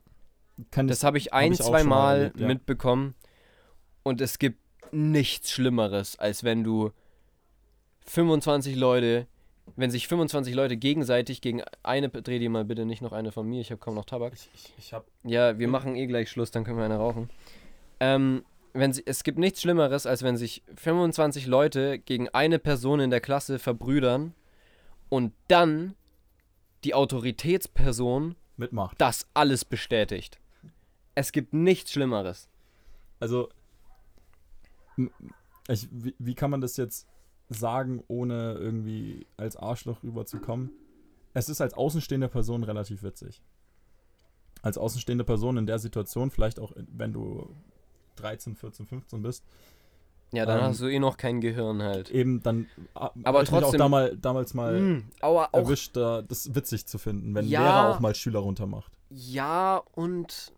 S2: Kann
S1: Das habe ich ein,
S2: ich auch
S1: zwei
S2: mal erlebt, ja.
S1: mitbekommen. Und es gibt nichts Schlimmeres, als wenn du 25 Leute, wenn sich 25 Leute gegenseitig gegen eine, dreh dir mal bitte nicht noch eine von mir, ich habe kaum noch Tabak.
S2: Ich, ich, ich habe
S1: Ja, wir machen eh gleich Schluss, dann können wir eine rauchen. Ähm, wenn sie, es gibt nichts Schlimmeres, als wenn sich 25 Leute gegen eine Person in der Klasse verbrüdern und dann die Autoritätsperson
S2: mitmacht.
S1: das alles bestätigt. Es gibt nichts Schlimmeres.
S2: Also, ich, wie, wie kann man das jetzt sagen, ohne irgendwie als Arschloch rüberzukommen? Es ist als außenstehende Person relativ witzig. Als außenstehende Person in der Situation, vielleicht auch wenn du 13, 14, 15 bist,
S1: Ja, dann
S2: Ähm,
S1: hast du eh noch kein Gehirn halt.
S2: eben dann a-
S1: Aber
S2: ich mich
S1: trotzdem-
S2: auch damal, damals mal
S1: Mm, aber auch
S2: erwischt, da, das witzig zu finden, wenn
S1: Ja.
S2: Lehrer auch mal Schüler runtermacht.
S1: ja und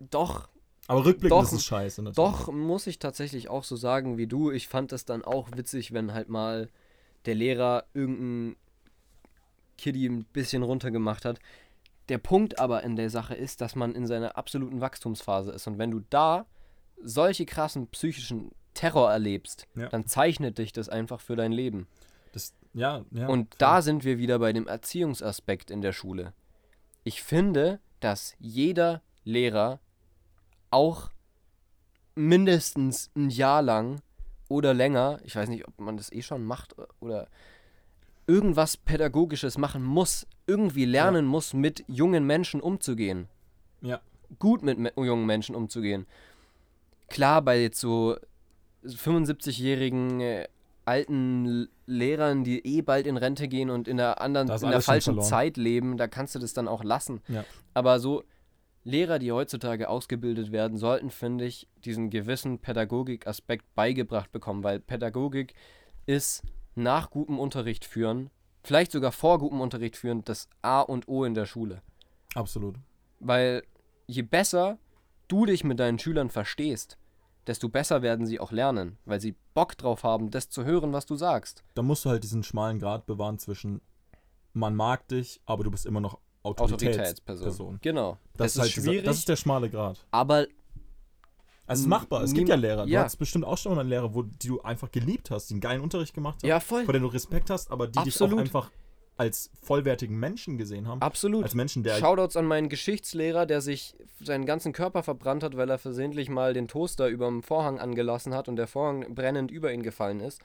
S1: doch
S2: Aber rückblickend
S1: Doch,
S2: ist es scheiße. Natürlich.
S1: Doch, muss ich tatsächlich auch so sagen wie du. Ich fand es dann auch witzig, wenn halt mal der Lehrer irgendein Kiddie ein bisschen runtergemacht hat. Der Punkt aber in der Sache ist, dass man in seiner absoluten Wachstumsphase ist. Und wenn du da solche krassen psychischen Terror erlebst,
S2: Ja.
S1: dann zeichnet dich das einfach für dein Leben.
S2: Das, ja, ja.
S1: Und
S2: klar.
S1: da sind wir wieder bei dem Erziehungsaspekt in der Schule. Ich finde, dass jeder Lehrer auch mindestens ein Jahr lang oder länger, ich weiß nicht, ob man das eh schon macht oder irgendwas Pädagogisches machen muss, irgendwie lernen muss, mit jungen Menschen umzugehen.
S2: Ja.
S1: Gut mit me jungen Menschen umzugehen. Klar, bei jetzt so 75-jährigen äh, alten Lehrern, die eh bald in Rente gehen und in der anderen, in der falschen. Zeit leben, da kannst du das dann auch lassen.
S2: Ja.
S1: Aber so Lehrer, die heutzutage ausgebildet werden, sollten, finde ich, diesen gewissen Pädagogikaspekt beigebracht bekommen, weil Pädagogik ist nach gutem Unterricht führen, vielleicht sogar vor gutem Unterricht führen, das A und O in der Schule.
S2: Absolut.
S1: Weil je besser du dich mit deinen Schülern verstehst, desto besser werden sie auch lernen, weil sie Bock drauf haben, das zu hören, was du sagst.
S2: Da musst du halt diesen schmalen Grad bewahren zwischen man mag dich, aber du bist immer noch Autoritätsperson.
S1: Autoritätsperson. Genau.
S2: Das,
S1: Das,
S2: ist halt
S1: ist
S2: dieser,
S1: schwierig,
S2: das ist der schmale Grad.
S1: aber
S2: Also es ist machbar. Es gibt ja Lehrer. Du
S1: ja.
S2: hast bestimmt auch schon mal einen Lehrer, wo die du einfach geliebt hast, die einen geilen Unterricht gemacht haben,
S1: ja, voll.
S2: vor denen du Respekt hast, aber die dich
S1: Absolut.
S2: auch einfach als vollwertigen Menschen gesehen haben.
S1: Absolut.
S2: Als Menschen, der
S1: Shoutouts an meinen Geschichtslehrer, der sich seinen ganzen Körper verbrannt hat, weil er versehentlich mal den Toaster über dem Vorhang angelassen hat und der Vorhang brennend über ihn gefallen ist.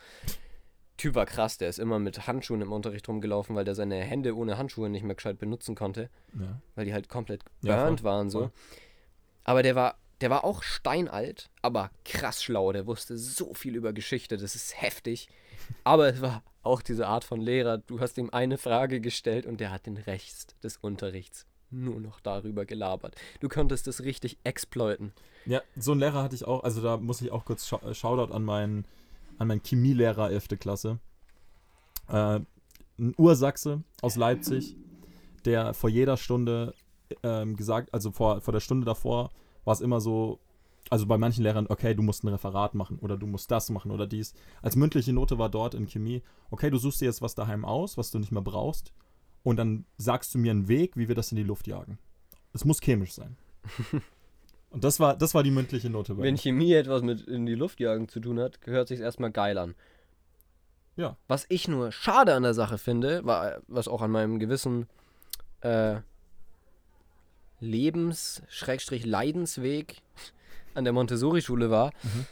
S1: Typ war krass, der ist immer mit Handschuhen im Unterricht rumgelaufen, weil der seine Hände ohne Handschuhe nicht mehr gescheit benutzen konnte,
S2: ja,
S1: weil die halt komplett
S2: Ja,
S1: burnt
S2: voll,
S1: waren so.
S2: voll.
S1: Aber der war, der war auch steinalt, aber krass schlau. Der wusste so viel über Geschichte, das ist heftig. Aber es war auch diese Art von Lehrer. Du hast ihm eine Frage gestellt und der hat den Rest des Unterrichts nur noch darüber gelabert. Du konntest das richtig exploiten.
S2: ja, so einen Lehrer hatte ich auch. Also da muss ich auch kurz äh, Shoutout an meinen, an meinen Chemielehrer 11. Klasse. Äh, ein Ursachse aus Leipzig, der vor jeder Stunde ähm, gesagt, also vor, vor der Stunde davor war es immer so, also bei manchen Lehrern, okay, du musst ein Referat machen oder du musst das machen oder dies. Als mündliche Note war dort in Chemie, okay, du suchst dir jetzt was daheim aus, was du nicht mehr brauchst und dann sagst du mir einen Weg, wie wir das in die Luft jagen. Es muss chemisch sein. und das war, das war die mündliche Note bei
S1: Wenn
S2: mir.
S1: Chemie etwas mit in die Luft jagen zu tun hat, hört sich erstmal geil an.
S2: Ja.
S1: Was ich nur schade an der Sache finde, war, was auch an meinem gewissen äh, Lebens-Leidensweg an der Montessori-Schule war,
S2: Mhm.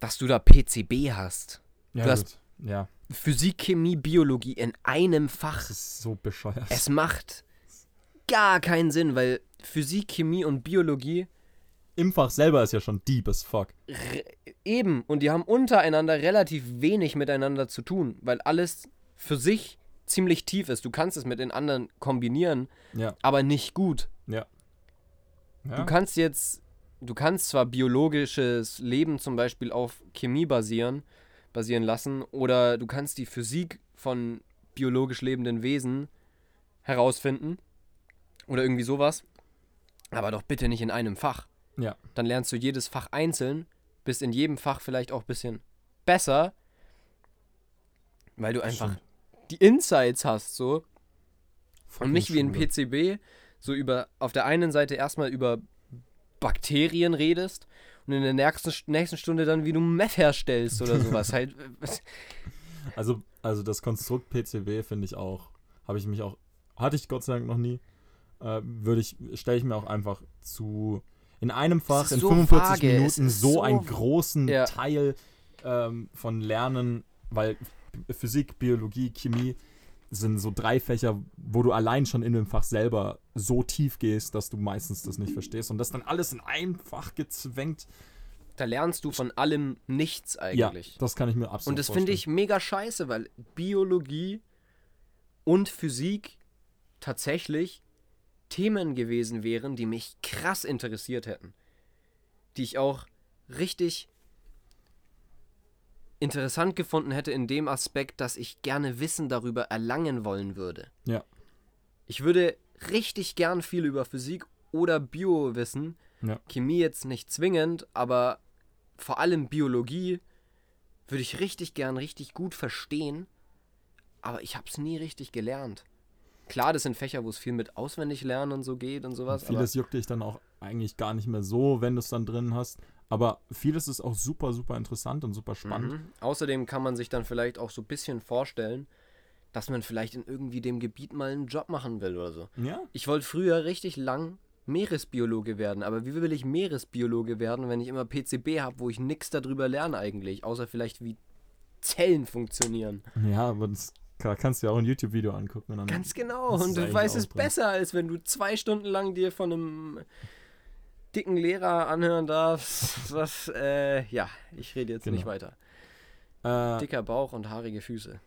S1: dass du da PCB hast.
S2: Ja,
S1: du hast-
S2: ja,
S1: Physik, Chemie, Biologie in einem Fach.
S2: das ist so bescheuert.
S1: Es macht gar keinen Sinn, weil Physik, Chemie und Biologie
S2: Im Fach selber ist ja schon deep as fuck.
S1: Eben, und die haben untereinander relativ wenig miteinander zu tun, weil alles für sich ziemlich tief ist. Du kannst es mit den anderen kombinieren,
S2: Ja.
S1: aber nicht gut.
S2: Ja.
S1: Du kannst jetzt, du kannst zwar biologisches Leben zum Beispiel auf Chemie basieren, basieren lassen, oder du kannst die Physik von biologisch lebenden Wesen herausfinden, oder irgendwie sowas, aber doch bitte nicht in einem Fach.
S2: Ja.
S1: Dann lernst du jedes Fach einzeln, bist in jedem Fach vielleicht auch ein bisschen besser, weil du einfach
S2: Stimmt.
S1: die Insights hast, so.
S2: Fucking
S1: Und nicht wie in. PCB, so über auf der einen Seite erstmal über Bakterien redest und in der nächsten, nächsten Stunde dann, wie du Meth herstellst oder sowas. halt,
S2: Also, also das Konstrukt PCB finde ich auch, habe ich mich auch, hatte ich Gott sei Dank noch nie, äh, würde ich, stelle ich mir auch einfach zu, in einem Fach, in
S1: so
S2: 45
S1: vage,
S2: Minuten so,
S1: so-
S2: einen großen
S1: Ja.
S2: Teil ähm, von Lernen, weil Physik, Biologie, Chemie sind so drei Fächer, wo du allein schon in dem Fach selber so tief gehst, dass du meistens das nicht verstehst und das dann alles in ein Fach gezwängt.
S1: da lernst du von allem nichts
S2: Ja,
S1: eigentlich.
S2: das kann ich mir absolut
S1: und das finde ich mega scheiße, weil Biologie und Physik tatsächlich Themen gewesen wären, die mich krass interessiert hätten. Die ich auch richtig interessant gefunden hätte in dem Aspekt, dass ich gerne Wissen darüber erlangen wollen würde.
S2: Ja.
S1: Ich würde richtig gern viel über Physik oder Bio wissen,
S2: Ja.
S1: Chemie jetzt nicht zwingend, aber vor allem Biologie würde ich richtig gern, richtig gut verstehen. Aber ich habe es nie richtig gelernt. Klar, das sind Fächer, wo es viel mit auswendig lernen und so geht und sowas.
S2: Vieles juckt dich dann auch eigentlich gar nicht mehr so, wenn du es dann drin hast. Aber vieles ist auch super, super interessant und super spannend.
S1: Mhm. Außerdem kann man sich dann vielleicht auch so ein bisschen vorstellen, dass man vielleicht in irgendwie dem Gebiet mal einen Job machen will oder so.
S2: Ja,
S1: Ich wollte früher richtig lang Meeresbiologe werden, aber wie will ich Meeresbiologe werden, wenn ich immer PCB habe, wo ich nichts darüber lerne eigentlich, außer vielleicht wie Zellen funktionieren.
S2: ja, aber das ka- kannst du ja auch ein YouTube-Video angucken. Und dann
S1: Ganz genau. Und du weißt es besser, als wenn du zwei Stunden lang dir von einem dicken Lehrer anhören darfst. Was, äh, ja, ich rede jetzt nicht
S2: Genau.
S1: weiter.
S2: Äh,
S1: Dicker Bauch und haarige Füße.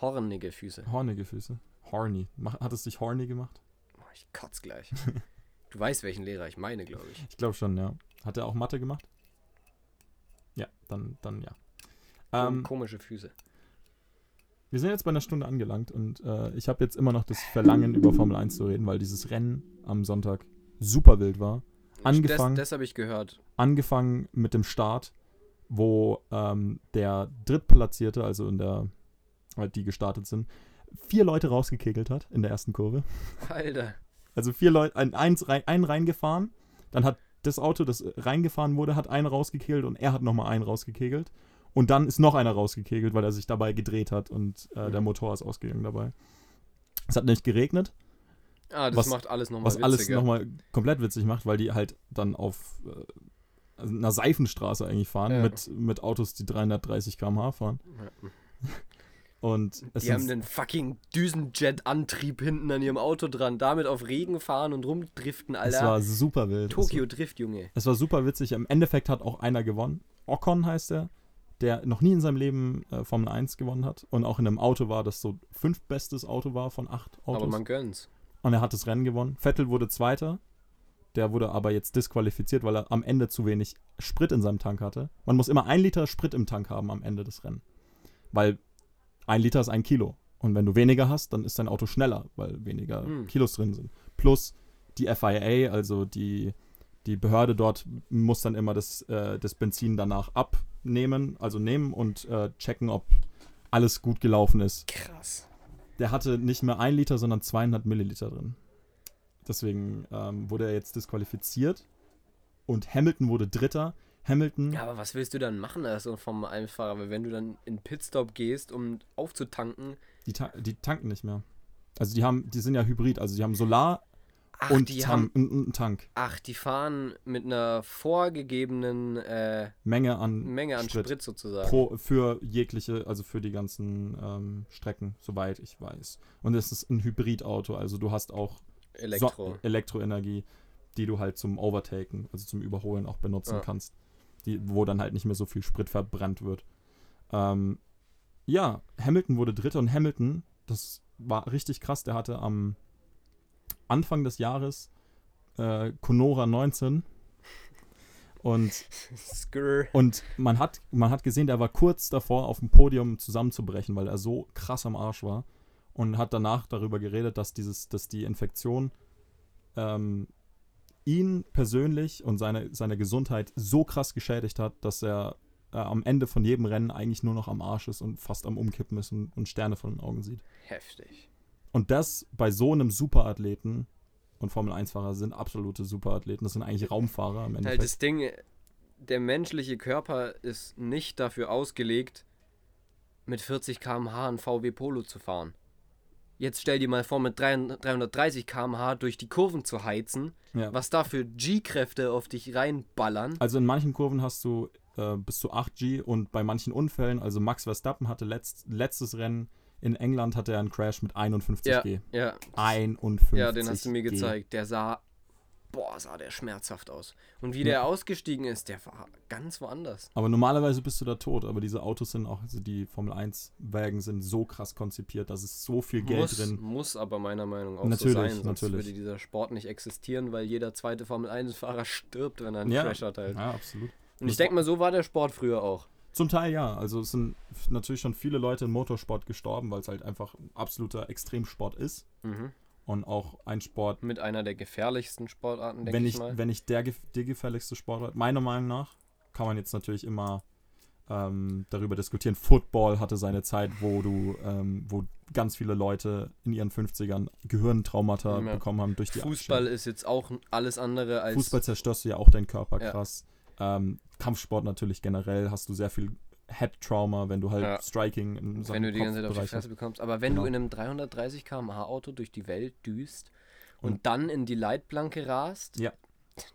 S1: Hornige Füße.
S2: hornige Füße. Horny. Hat es dich horny gemacht?
S1: Ich kotz gleich. du weißt, welchen Lehrer ich meine, glaube ich.
S2: Ich glaube schon, ja. Hat er auch Mathe gemacht? Ja, dann, dann ja. Ähm,
S1: Komische Füße.
S2: wir sind jetzt bei einer Stunde angelangt und äh, ich habe jetzt immer noch das Verlangen, über Formel 1 zu reden, weil dieses Rennen am Sonntag super wild war. Angefangen,
S1: Das, das habe ich gehört.
S2: angefangen mit dem Start, wo ähm, der Drittplatzierte, also in der, halt die gestartet sind, vier Leute rausgekegelt hat in der ersten Kurve.
S1: Alter.
S2: Also vier Leute, ein, eins, rein, einen reingefahren, dann hat das Auto, das reingefahren wurde, hat einen rausgekegelt und er hat nochmal einen rausgekegelt. Und dann ist noch einer rausgekegelt, weil er sich dabei gedreht hat und äh, der Motor ist ausgegangen dabei. Es hat nicht geregnet,
S1: Ah, das
S2: Was-
S1: macht alles nochmal
S2: was
S1: witziger.
S2: alles nochmal komplett witzig macht, weil die halt dann auf äh, also einer Seifenstraße eigentlich fahren
S1: Ja.
S2: mit, mit Autos, die 330 km/h fahren.
S1: Ja.
S2: Und es
S1: Die haben den fucking Düsenjet-Antrieb hinten an ihrem Auto dran, damit auf Regen fahren und rumdriften,
S2: es
S1: Alter.
S2: war super wild.
S1: Tokio Drift, Junge.
S2: Es war super witzig. Im Endeffekt hat auch einer gewonnen. Ocon heißt er, der noch nie in seinem Leben äh, Formel 1 gewonnen hat und auch in einem Auto war, das so fünf bestes Auto war von acht Autos.
S1: Aber man gönnt's.
S2: Und er hat das Rennen gewonnen. Vettel wurde Zweiter. Der wurde aber jetzt disqualifiziert, weil er am Ende zu wenig Sprit in seinem Tank hatte. Man muss immer ein Liter Sprit im Tank haben am Ende des Rennens. Weil ein Liter ist ein Kilo. Und wenn du weniger hast, dann ist dein Auto schneller, weil weniger
S1: Hm.
S2: Kilos drin sind. Plus die FIA, also die, die Behörde dort, muss dann immer das, äh, das Benzin danach abnehmen, also nehmen und äh, checken, ob alles gut gelaufen ist.
S1: Krass.
S2: Der hatte nicht mehr ein Liter, sondern 200 Milliliter drin. Deswegen ähm, wurde er jetzt disqualifiziert. Und Hamilton wurde Dritter. Hamilton,
S1: Ja, aber was willst du dann machen als so vom Einfahrer? Weil wenn du dann in Pitstop gehst, um aufzutanken,
S2: die, ta die tanken nicht mehr. Also die haben, die sind ja Hybrid, also die haben Solar
S1: ach,
S2: und,
S1: die
S2: Tan
S1: haben,
S2: und, und Tank.
S1: ach, die fahren mit einer vorgegebenen äh,
S2: Menge an
S1: Menge an Sprit,
S2: Sprit.
S1: sozusagen.
S2: pro, für jegliche, also für die ganzen ähm, Strecken, soweit ich weiß. Und es ist ein Hybridauto, also du hast auch
S1: Elektro.
S2: So Elektroenergie, die du halt zum Overtaken, also zum Überholen auch benutzen
S1: Ja.
S2: kannst. Die, wo dann halt nicht mehr so viel Sprit verbrannt wird. Ähm, ja, Hamilton wurde Dritter und Hamilton, das war richtig krass, der hatte am Anfang des Jahres äh, Conora 19 und, und man, hat, man hat gesehen, der war kurz davor, auf dem Podium zusammenzubrechen, weil er so krass am Arsch war und hat danach darüber geredet, dass, dieses, dass die Infektion ähm, ihn persönlich und seine, seine Gesundheit so krass geschädigt hat, dass er äh, am Ende von jedem Rennen eigentlich nur noch am Arsch ist und fast am Umkippen ist und, und Sterne von den Augen sieht.
S1: Heftig.
S2: Und das bei so einem Superathleten und Formel-1-Fahrer sind absolute Superathleten. Das sind eigentlich Raumfahrer am
S1: Halt
S2: Endeffekt.
S1: das Ding, der menschliche Körper ist nicht dafür ausgelegt, mit 40 km/h ein VW Polo zu fahren. Jetzt stell dir mal vor, mit 300 330 km/h durch die Kurven zu heizen,
S2: Ja.
S1: was da für G-Kräfte auf dich reinballern.
S2: Also in manchen Kurven hast du äh, bis zu 8G und bei manchen Unfällen, also Max Verstappen hatte letzt, letztes Rennen in England hatte er einen Crash mit 51G.
S1: Ja,
S2: 51.
S1: ja, den hast du mir gezeigt. Der sah, boah, sah der schmerzhaft aus. Und wie der ausgestiegen ist, der war ganz woanders.
S2: Aber normalerweise bist du da tot, aber diese Autos sind auch, also die Formel 1 Wägen sind so krass konzipiert, da ist so viel Geld
S1: muss,
S2: drin.
S1: muss aber meiner Meinung nach auch
S2: Natürlich,
S1: so sein, sonst
S2: natürlich.
S1: würde dieser Sport nicht existieren, weil jeder zweite Formel-1-Fahrer stirbt, wenn er einen
S2: Ja,
S1: Crash hat halt.
S2: ja, absolut.
S1: Und ich denke mal, so war der Sport früher auch.
S2: Zum Teil ja. Also es sind natürlich schon viele Leute im Motorsport gestorben, weil es halt einfach ein absoluter Extremsport ist.
S1: Mhm.
S2: und auch ein Sport,
S1: Mit einer der gefährlichsten Sportarten, denke
S2: wenn
S1: ich mal.
S2: wenn nicht der, der gefährlichste Sportart, meiner Meinung nach, kann man jetzt natürlich immer ähm, darüber diskutieren. Football hatte seine Zeit, wo du, ähm, wo ganz viele Leute in ihren 50ern Gehirntraumata
S1: Ja.
S2: bekommen haben durch die
S1: Fußball ist jetzt auch alles andere als.
S2: Fußball zerstörst du ja auch deinen Körper
S1: Ja.
S2: Ähm, Kampfsport natürlich generell hast du sehr viel Head-Trauma, wenn du halt
S1: Ja.
S2: Striking in
S1: wenn du die ganze Zeit auf die Fresse bekommst. Aber wenn
S2: Genau.
S1: du in einem 330 km/h Auto durch die Welt düst und,
S2: Und-
S1: dann in die Leitplanke rast,
S2: Ja.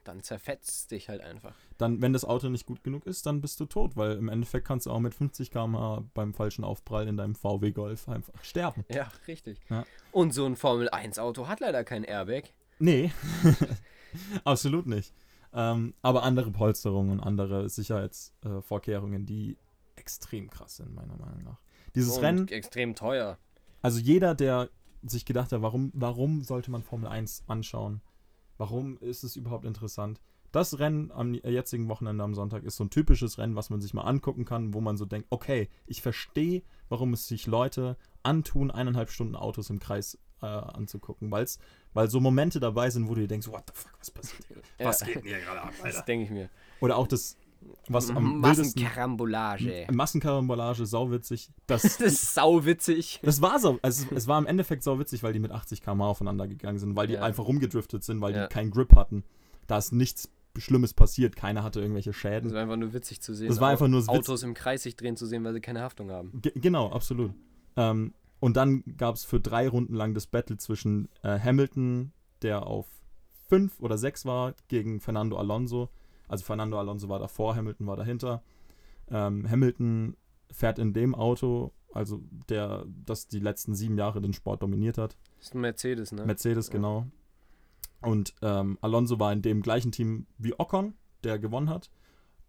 S1: dann zerfetzt dich halt einfach.
S2: Dann, wenn das Auto nicht gut genug ist, dann bist du tot, weil im Endeffekt kannst du auch mit 50 km/h beim falschen Aufprall in deinem VW Golf einfach sterben.
S1: Ja, richtig.
S2: Ja.
S1: Und so ein Formel-1-Auto hat leider kein Airbag.
S2: Nee, absolut nicht. Ähm, aber andere Polsterungen und andere Sicherheitsvorkehrungen, Vorkehrungen, die extrem krass sind, meiner Meinung nach. Dieses
S1: und
S2: Rennen,
S1: extrem teuer.
S2: also jeder, der sich gedacht hat, warum, warum sollte man Formel 1 anschauen? Warum ist es überhaupt interessant? Das Rennen am jetzigen Wochenende am Sonntag ist so ein typisches Rennen, was man sich mal angucken kann, wo man so denkt, okay, ich verstehe, warum es sich Leute antun, eineinhalb Stunden Autos im Kreis äh, anzugucken, weil's, weil so Momente dabei sind, wo du dir denkst, what the fuck, was passiert hier? Was
S1: Ja.
S2: geht denn hier gerade ab, Alter?
S1: Das denke ich mir.
S2: Oder auch das, was am.
S1: Massenkarambolage.
S2: Massenkarambolage, sauwitzig. Das,
S1: Das ist sauwitzig.
S2: das war so. Also es, es war im Endeffekt so witzig, weil die mit 80 km aufeinander gegangen sind, weil die
S1: Ja.
S2: einfach rumgedriftet sind, weil
S1: Ja.
S2: die keinen Grip hatten. Da ist nichts Schlimmes passiert. Keiner hatte irgendwelche
S1: Das
S2: Schäden.
S1: war einfach nur witzig zu sehen.
S2: Das war einfach nur Witz.
S1: Autos im Kreis sich drehen zu sehen, weil sie keine Haftung haben.
S2: Ge genau, absolut. Ähm, und dann gab es für drei Runden lang das Battle zwischen äh, Hamilton, der auf fünf oder sechs war, gegen Fernando Alonso. Also Fernando Alonso war davor, Hamilton war dahinter. Ähm, Hamilton fährt in dem Auto, also der, das die letzten sieben Jahre den Sport dominiert hat.
S1: Das ist ein Mercedes, ne?
S2: Mercedes,
S1: Ja.
S2: genau. Und ähm, Alonso war in dem gleichen Team wie Ocon, der gewonnen hat.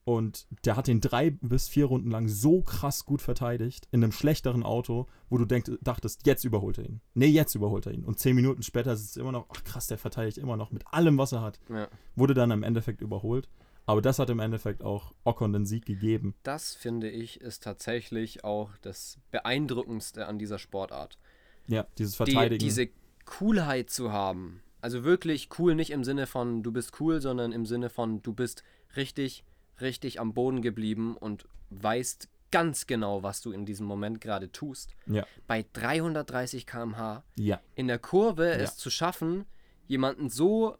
S2: Und der hat den drei bis vier Runden lang so krass gut verteidigt, in einem schlechteren Auto, wo du denk, dachtest, jetzt überholt er ihn. Nee, jetzt überholt er ihn. Und zehn Minuten später sitzt er immer noch, ach krass, der verteidigt immer noch mit allem, was er hat.
S1: ja.
S2: Wurde dann im Endeffekt überholt. Aber das hat im Endeffekt auch Ocon den Sieg gegeben.
S1: Das finde ich ist tatsächlich auch das Beeindruckendste an dieser Sportart.
S2: Ja, dieses
S1: Die,
S2: Verteidigen.
S1: diese Coolheit zu haben. Also wirklich cool, nicht im Sinne von du bist cool, sondern im Sinne von du bist richtig, richtig am Boden geblieben und weißt ganz genau, was du in diesem Moment gerade tust.
S2: ja,
S1: Bei 330 km/h
S2: ja,
S1: in der Kurve
S2: Ja.
S1: es zu schaffen, jemanden so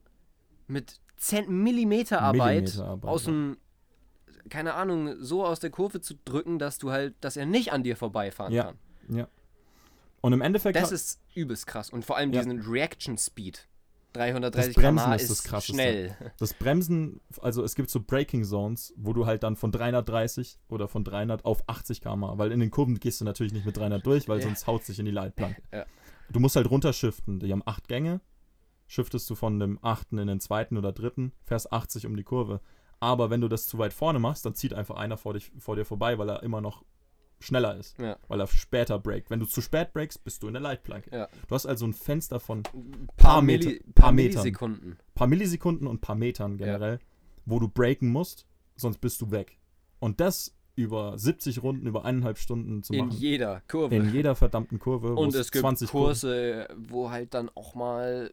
S1: mit Millimeterarbeit
S2: Millimeterarbeit,
S1: aus dem, keine Ahnung, so aus der Kurve zu drücken, dass du halt, dass er nicht an dir vorbeifahren kann.
S2: ja. Und im Endeffekt.
S1: Das ist übelst krass. Und vor allem diesen Reaction Speed. 330
S2: Das Bremsen ist
S1: ist,
S2: das Krasseste.
S1: schnell.
S2: Das Bremsen, also es gibt so Braking Zones, wo du halt dann von 330 oder von 300 auf 80 km, weil in den Kurven gehst du natürlich nicht mit 300 durch, weil
S1: Ja.
S2: sonst haut sich in die Leitplanke.
S1: Ja.
S2: Du musst halt runterschiften. Die haben acht Gänge. Shiftest du von dem achten in den zweiten oder dritten, fährst 80 um die Kurve. Aber wenn du das zu weit vorne machst, dann zieht einfach einer vor, dich, vor dir vorbei, weil er immer noch schneller ist,
S1: Ja.
S2: weil er später breakt. Wenn du zu spät breakst, bist du in der Leitplanke.
S1: Ja.
S2: Du hast also ein Fenster von
S1: Ein
S2: Paar
S1: paar,
S2: Meter- paar
S1: paar. Millisekunden.
S2: paar Millisekunden und paar Metern generell, wo du breaken musst, sonst bist du weg. Und das über 70 Runden, über eineinhalb Stunden zu
S1: In
S2: machen.
S1: jeder Kurve.
S2: in jeder verdammten Kurve.
S1: Und es gibt
S2: 20
S1: Kurse, wo halt dann auch mal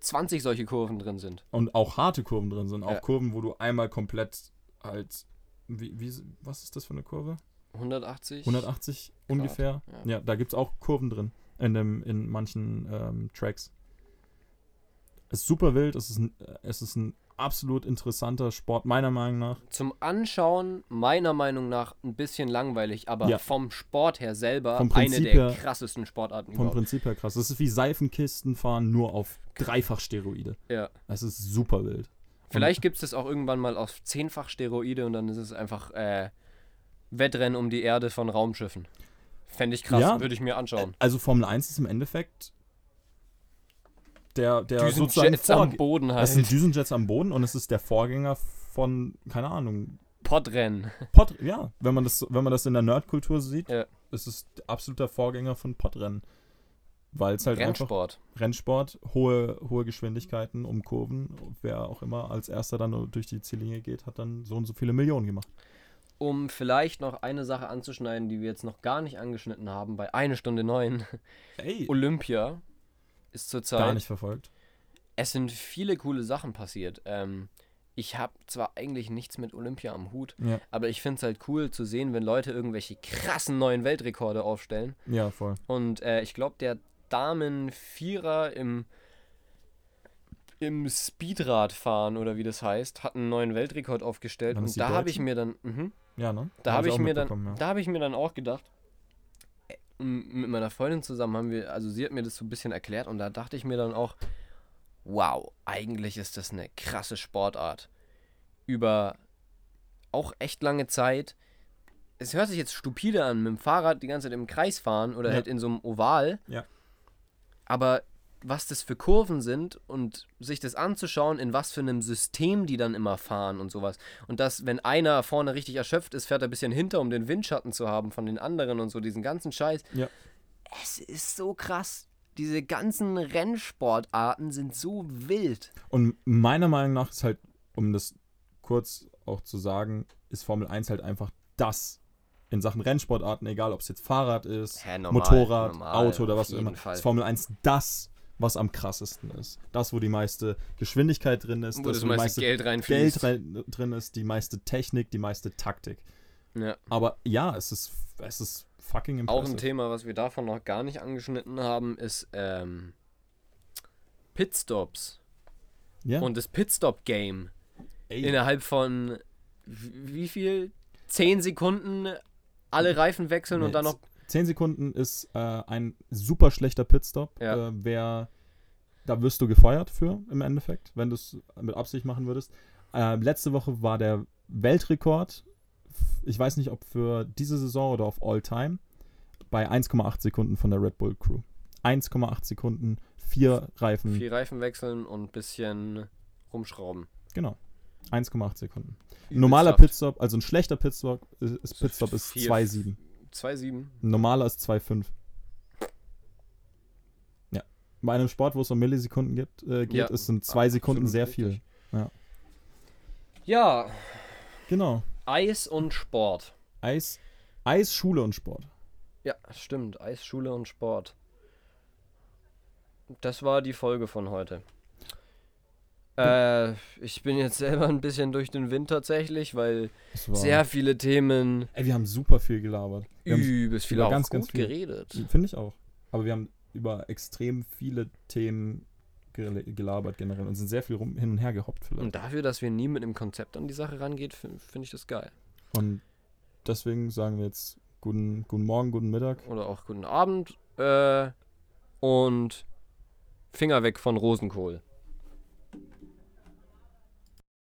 S1: 20 solche Kurven drin sind.
S2: Kurven und auch harte Kurven drin sind. Auch
S1: Ja.
S2: Kurven, wo du einmal komplett halt. Wie, wie, was ist das für eine Kurve?
S1: 180?
S2: 180 ungefähr.
S1: ja.
S2: Ja, da gibt es auch Kurven drin. In, dem, in manchen ähm, Tracks. Es ist super wild. Es ist, ein, es ist ein absolut interessanter Sport, meiner Meinung nach.
S1: Zum Anschauen meiner Meinung nach ein bisschen langweilig, aber
S2: Ja.
S1: vom Sport her selber eine der
S2: her-
S1: krassesten Sportarten
S2: Vom
S1: überhaupt.
S2: Prinzip her krass. Das ist wie Seifenkisten fahren, nur auf dreifach Steroide.
S1: Ja.
S2: Das ist super wild.
S1: Vielleicht gibt es das auch irgendwann mal auf zehnfach Steroide und dann ist es einfach äh, Wettrennen um die Erde von Raumschiffen. Fände ich krass,
S2: Ja.
S1: würde ich mir anschauen.
S2: Also Formel 1 ist im Endeffekt der, der sozusagen
S1: Düsenjets am Boden
S2: Das sind
S1: halt.
S2: Düsenjets am Boden und es ist der Vorgänger von, keine Ahnung,
S1: Podrennen.
S2: Pod, ja, wenn man das, wenn man das in der Nerdkultur sieht,
S1: Ja.
S2: ist es absoluter Vorgänger von Podrennen. Weil es halt einfach
S1: Rennsport.
S2: Rennsport, hohe, hohe Geschwindigkeiten um Kurven. Wer auch immer als erster dann durch die Ziellinie geht, hat dann so und so viele Millionen gemacht.
S1: Um vielleicht noch eine Sache anzuschneiden, die wir jetzt noch gar nicht angeschnitten haben, bei eine Stunde neun.
S2: Ey,
S1: Olympia ist zurzeit.
S2: Gar nicht verfolgt.
S1: Es sind viele coole Sachen passiert. Ähm, ich habe zwar eigentlich nichts mit Olympia am Hut,
S2: Ja,
S1: aber ich finde es halt cool zu sehen, wenn Leute irgendwelche krassen neuen Weltrekorde aufstellen.
S2: ja, voll.
S1: Und äh, ich glaube, der Damen-Vierer im, im Speedradfahren oder wie das heißt, hat einen neuen Weltrekord aufgestellt. Und da habe ich mir dann. Mhm,
S2: Ja, ne?
S1: da
S2: Hab
S1: habe ich, mir dann,
S2: ja.
S1: da habe ich mir dann auch gedacht, äh, mit meiner Freundin zusammen haben wir, also sie hat mir das so ein bisschen erklärt und da dachte ich mir dann auch, wow, eigentlich ist das eine krasse Sportart. Über auch echt lange Zeit. Es hört sich jetzt stupide an, mit dem Fahrrad die ganze Zeit im Kreis fahren oder
S2: Ja.
S1: halt in so einem Oval.
S2: Ja.
S1: Aber was das für Kurven sind und sich das anzuschauen, in was für einem System die dann immer fahren und sowas. Und dass, wenn einer vorne richtig erschöpft ist, fährt er ein bisschen hinter, um den Windschatten zu haben von den anderen und so, diesen ganzen Scheiß.
S2: Ja.
S1: Es ist so krass. Diese ganzen Rennsportarten sind so wild.
S2: Und meiner Meinung nach ist halt, um das kurz auch zu sagen, ist Formel 1 halt einfach das in Sachen Rennsportarten, egal ob es jetzt Fahrrad ist,
S1: Hä, normal,
S2: Motorrad,
S1: normal,
S2: Auto oder was auch immer,
S1: Fall.
S2: ist Formel 1 das, was am krassesten ist. Das, wo die meiste Geschwindigkeit drin ist,
S1: Wo das
S2: wo die
S1: meiste Geld reinfließt.
S2: Geld rein, drin ist, die meiste Technik, die meiste Taktik.
S1: Ja.
S2: Aber ja, es ist, es ist fucking
S1: Auch
S2: impressive.
S1: ein Thema, was wir davon noch gar nicht angeschnitten haben, ist ähm, Pitstops.
S2: Ja,
S1: Und das Pitstop-Game. Innerhalb von wie viel? Zehn Sekunden alle Reifen wechseln und
S2: Nee,
S1: dann noch.
S2: 10 Sekunden ist äh, ein super schlechter Pitstop.
S1: Ja.
S2: Äh, wer, da wirst du gefeuert für im Endeffekt, wenn du es mit Absicht machen würdest. Äh, letzte Woche war der Weltrekord, ich weiß nicht, ob für diese Saison oder auf All Time, bei 1,8 Sekunden von der Red Bull Crew. 1,8 Sekunden, vier Reifen,
S1: Vier Reifen wechseln und ein bisschen rumschrauben.
S2: genau. 1,8 Sekunden. Ein normaler. Pitstop, also ein schlechter Pitstop ist, ist, Pitstop ist
S1: Vier-
S2: 2,7.
S1: 2,7.
S2: Ein normaler ist 2,5. Ja. Bei einem Sport, wo es um Millisekunden gibt, äh, geht,
S1: Ja,
S2: ist sind zwei Sekunden
S1: absolut
S2: sehr viel.
S1: Ja,
S2: Genau.
S1: Eis und Sport.
S2: Eis, Eis, Schule und Sport.
S1: Ja, stimmt. Eis, Schule und Sport. Das war die Folge von heute. Äh, ich bin jetzt selber ein bisschen durch den Wind tatsächlich, weil sehr viele Themen
S2: ey, wir haben super viel gelabert. Wir
S1: übelst viel auch
S2: ganz,
S1: gut
S2: ganz viel.
S1: geredet.
S2: Finde ich auch. Aber wir haben über extrem viele Themen gel- gelabert generell und sind sehr viel rum, hin und her gehoppt vielleicht.
S1: Und dafür, dass wir nie mit einem Konzept an die Sache rangeht, finde find ich das geil.
S2: Und deswegen sagen wir jetzt guten, guten Morgen, guten Mittag.
S1: Oder auch guten Abend äh, und Finger weg von Rosenkohl.